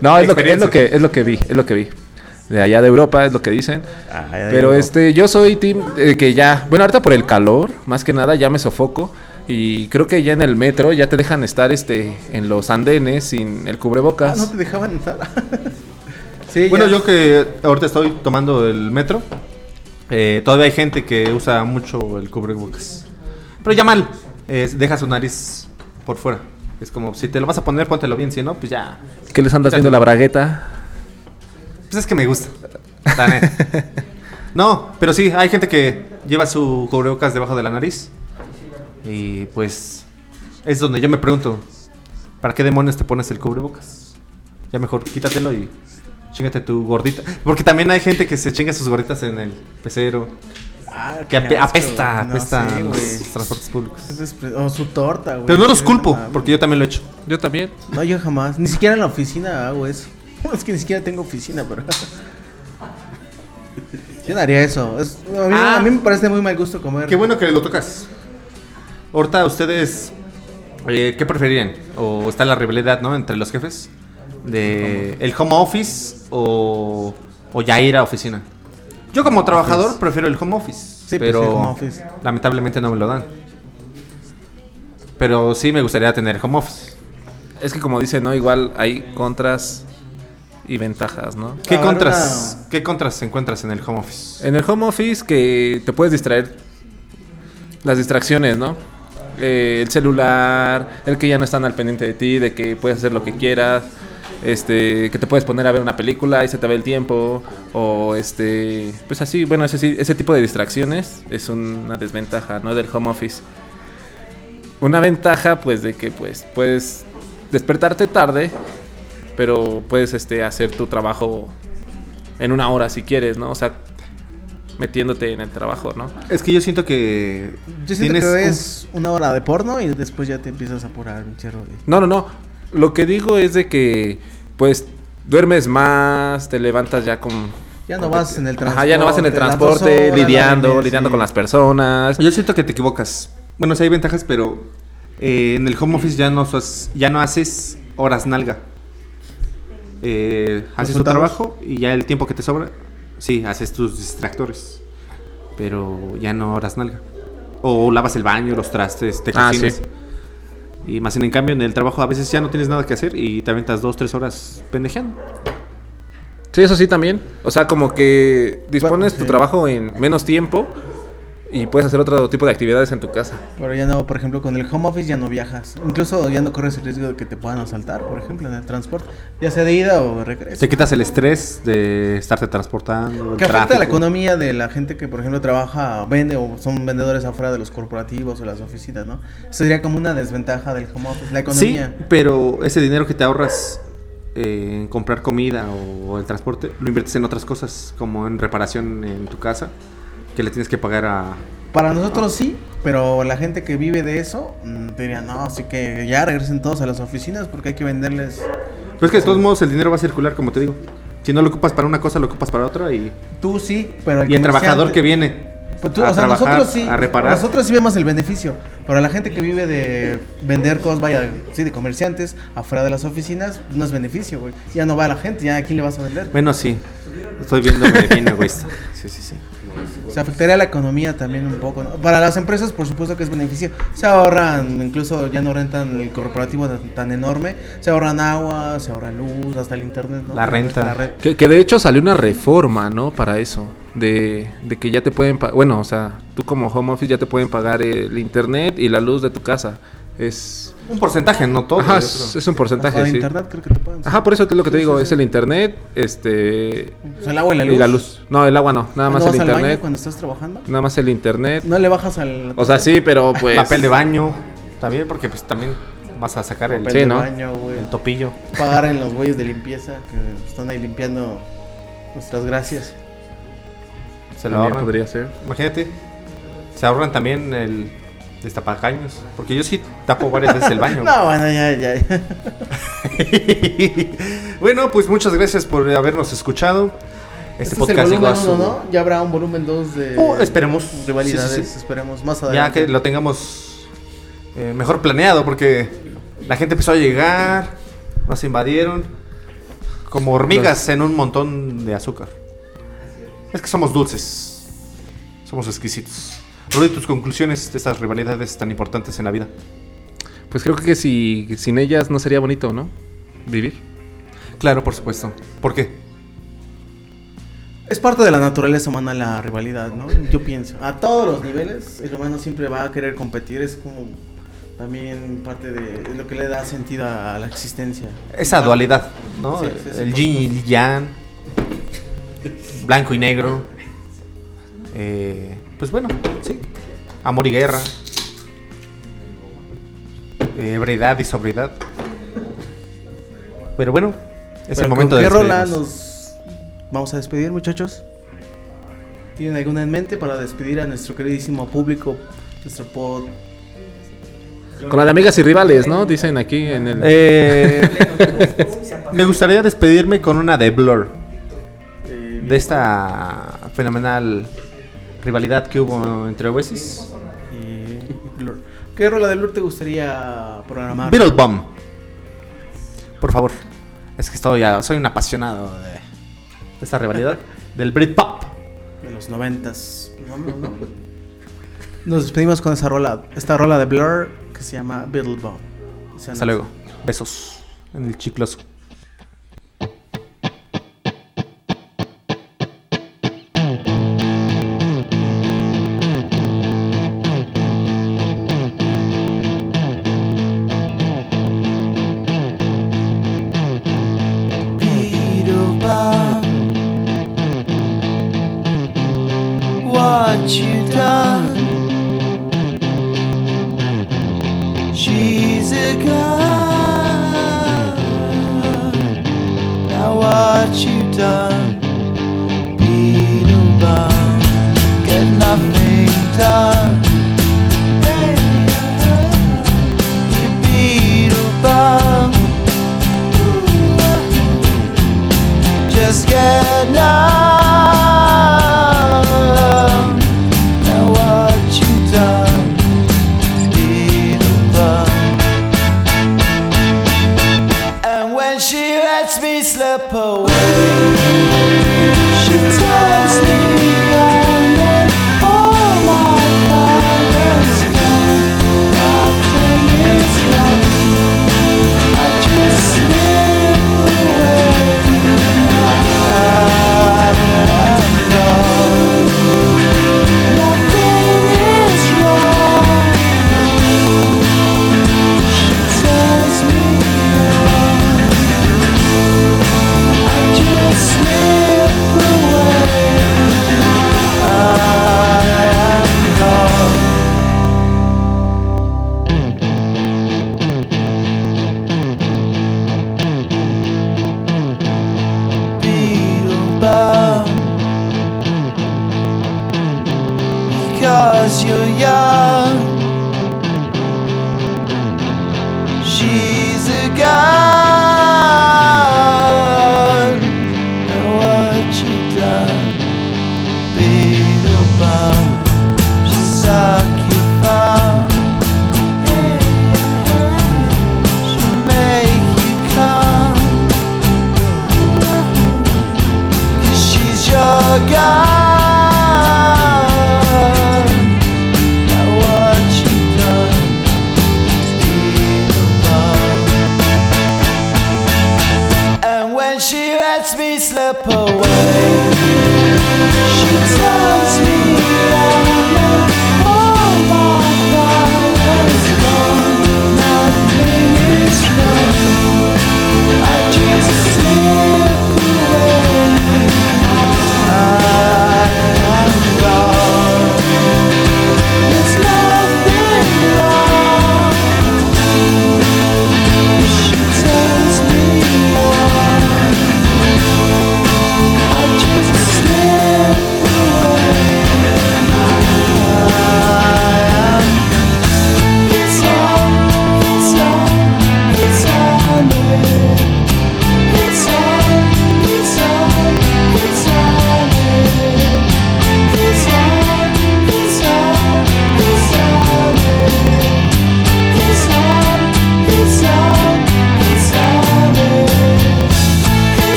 no, es lo, que, es lo que es lo que vi, es lo que vi. De allá de Europa es lo que dicen. Ah, Pero digo. este, yo soy team eh, que ya, bueno, ahorita por el calor, más que nada ya me sofoco y creo que ya en el metro ya te dejan estar este en los andenes sin el Ah, cubrebocas. no te dejaban entrar. Sí, Bueno, ya. yo que ahorita estoy tomando el metro, eh, todavía hay gente que usa mucho el cubrebocas. Pero ya mal, eh, deja su nariz por fuera. Es como, si te lo vas a poner, póntelo bien, si no, pues ya. ¿Qué les anda haciendo la bragueta? Pues es que me gusta. no, pero sí, hay gente que lleva su cubrebocas debajo de la nariz. Y pues es donde yo me pregunto, ¿para qué demonios te pones el cubrebocas? Ya mejor quítatelo y chingate tu gordita. Porque también hay gente que se chinga sus gorditas en el pecero. Ah, Que apesta, No apesta sé, los güey. transportes públicos. O su torta, güey. Pero no los Sí, culpo, porque yo también lo he hecho. Yo también. No, yo jamás. Ni siquiera en la oficina hago eso. Es que ni siquiera tengo oficina, pero. Yo no haría eso. Es- a, mí, Ah. a mí me parece muy mal gusto comer. Qué bueno que lo tocas. Ahorita ustedes, eh, ¿qué preferirían? ¿O está la rivalidad, no? Entre los jefes. De el home office o, o ya ir a oficina. Yo como trabajador prefiero el home office. Sí, pero home office. lamentablemente no me lo dan. Pero sí me gustaría tener home office. Es que como dice, ¿no? Igual hay contras y ventajas, ¿no? ¿Qué contras, ¿Qué contras encuentras en el home office? En el home office que te puedes distraer las distracciones, ¿no? Eh, el celular, el que ya no están al pendiente de ti, de que puedes hacer lo que quieras, este, que te puedes poner a ver una película y se te ve el tiempo, o este, pues así, bueno, ese, ese tipo de distracciones es una desventaja, ¿no? Del home office. Una ventaja, pues, de que pues puedes despertarte tarde, pero puedes este, hacer tu trabajo en una hora si quieres, ¿no? O sea, metiéndote en el trabajo, ¿no? Es que yo siento que Yo siento que un- ves una hora de porno y después ya te empiezas a apurar un chorro de- No, no, no. Lo que digo es de que, pues, duermes más, te levantas ya con... Ya no vas en el Ajá, ya no vas en el transporte, transporte, horas, lidiando, lidiando sí. con las personas. Yo siento que te equivocas. Bueno, sí hay ventajas, pero eh, en el home office ya no, sos- ya no haces horas nalga. Eh, haces tu trabajo y ya el tiempo que te sobra, sí, haces tus distractores. Pero ya no horas nalga. O lavas el baño, los trastes, te Ah, cocinas. sí. Y más en cambio en el trabajo a veces ya no tienes nada que hacer y te aventas dos, tres horas pendejeando. Sí, eso sí también. O sea, como que dispones sí. tu trabajo en menos tiempo y puedes hacer otro tipo de actividades en tu casa. Pero ya no, por ejemplo, con el home office ya no viajas. Incluso ya no corres el riesgo de que te puedan asaltar, por ejemplo, en el transporte. Ya sea de ida o de regreso. Te quitas el estrés de estarte transportando. Que afecta a la economía de la gente que, por ejemplo, trabaja, vende o son vendedores afuera de los corporativos o las oficinas, ¿no? Eso sería como una desventaja del home office, la Sí, economía. pero ese dinero que te ahorras eh, en comprar comida o el transporte, lo inviertes en otras cosas, como en reparación en tu casa, que le tienes que pagar a... Para nosotros sí, pero la gente que vive de eso mm, diría, no, así que ya regresen todos a las oficinas porque hay que venderles. Pero es que de todos modos el dinero va a circular, como te digo. Si no lo ocupas para una cosa, lo ocupas para otra y, Tú sí, pero y el trabajador que viene Pues tú- a o sea, trabajar, nosotros sí. a reparar. Nosotros sí vemos el beneficio. Pero la gente que vive de vender cosas, vaya, sí, de comerciantes, afuera de las oficinas, no es beneficio, güey. Ya no va la gente, ya a quién le vas a vender. Bueno, sí. Estoy viéndome bien egoísta. Sí, sí, sí. Se afectaría la economía también un poco. ¿no? Para las empresas, por supuesto que es beneficio. Se ahorran, incluso ya no rentan el corporativo tan, tan enorme. Se ahorran agua, se ahorran luz, hasta el internet. ¿no? La renta. La. Que, que de hecho salió una reforma, ¿no? Para eso. De, de que ya te pueden pagar. Bueno, o sea, tú como home office ya te pueden pagar el internet y la luz de tu casa. Es. Un porcentaje, no todo. Ajá, es, un porcentaje, de sí. internet creo que te pueden. Ajá, por eso es lo que te digo, es el internet, este. O sea, el agua y la luz. Y la luz. No, el agua no, nada ¿No más vas el al baño internet. cuando estás trabajando? Nada más el internet. No le bajas al. O sea, sí, pero pues. Papel de baño. También, porque pues también vas a sacar el, papel Sí, de ¿no? baño, güey. el topillo. Pagar en los güeyes de limpieza que están ahí limpiando nuestras gracias. Se lo ahorran. podría ser. Imagínate, se ahorran también el destapacaños. Porque yo sí tapo varias veces el baño. No, bueno, ya, ya. ya. bueno, pues muchas gracias por habernos escuchado. Este, Este podcast es el volumen uno, ¿no? Ya habrá un volumen 2 de Oh, esperemos. rivalidades, Sí, sí, sí. esperemos más Ya adelante. que lo tengamos eh, mejor planeado, porque la gente empezó a llegar, nos invadieron como hormigas en un montón de azúcar. Es que somos dulces, somos exquisitos. Rudy, tus conclusiones de estas rivalidades tan importantes en la vida. Pues creo que si sin ellas no sería bonito, ¿no? Vivir. Claro, por supuesto. ¿Por qué? Es parte de la naturaleza humana la rivalidad, ¿no? Yo pienso. A todos los niveles, el humano siempre va a querer competir. Es como también parte de lo que le da sentido a la existencia. Esa dualidad, ¿no? Sí, sí, sí, el yin y el yang, blanco y negro. Eh, pues bueno, sí. Amor y guerra. Ebriedad y sobriedad. Pero bueno, es el momento ¿con de ¿Qué rola nos vamos a despedir, muchachos? ¿Tienen alguna en mente para despedir a nuestro queridísimo público, nuestro pod? Con la de amigas y rivales, ¿no? Dicen aquí en el. Eh, me gustaría despedirme con una de Blur. De esta fenomenal rivalidad que hubo entre Oasis. y Blur? ¿Qué rola de Blur te gustaría programar? Beetle Bomb. Por favor. Es que estoy ya, soy un apasionado de, de esta rivalidad. del Britpop. De los noventas. No, no, no. Nos despedimos con esa rola, esta rola de Blur que se llama Beetle Bomb. Hasta luego. Besos en el chicloso.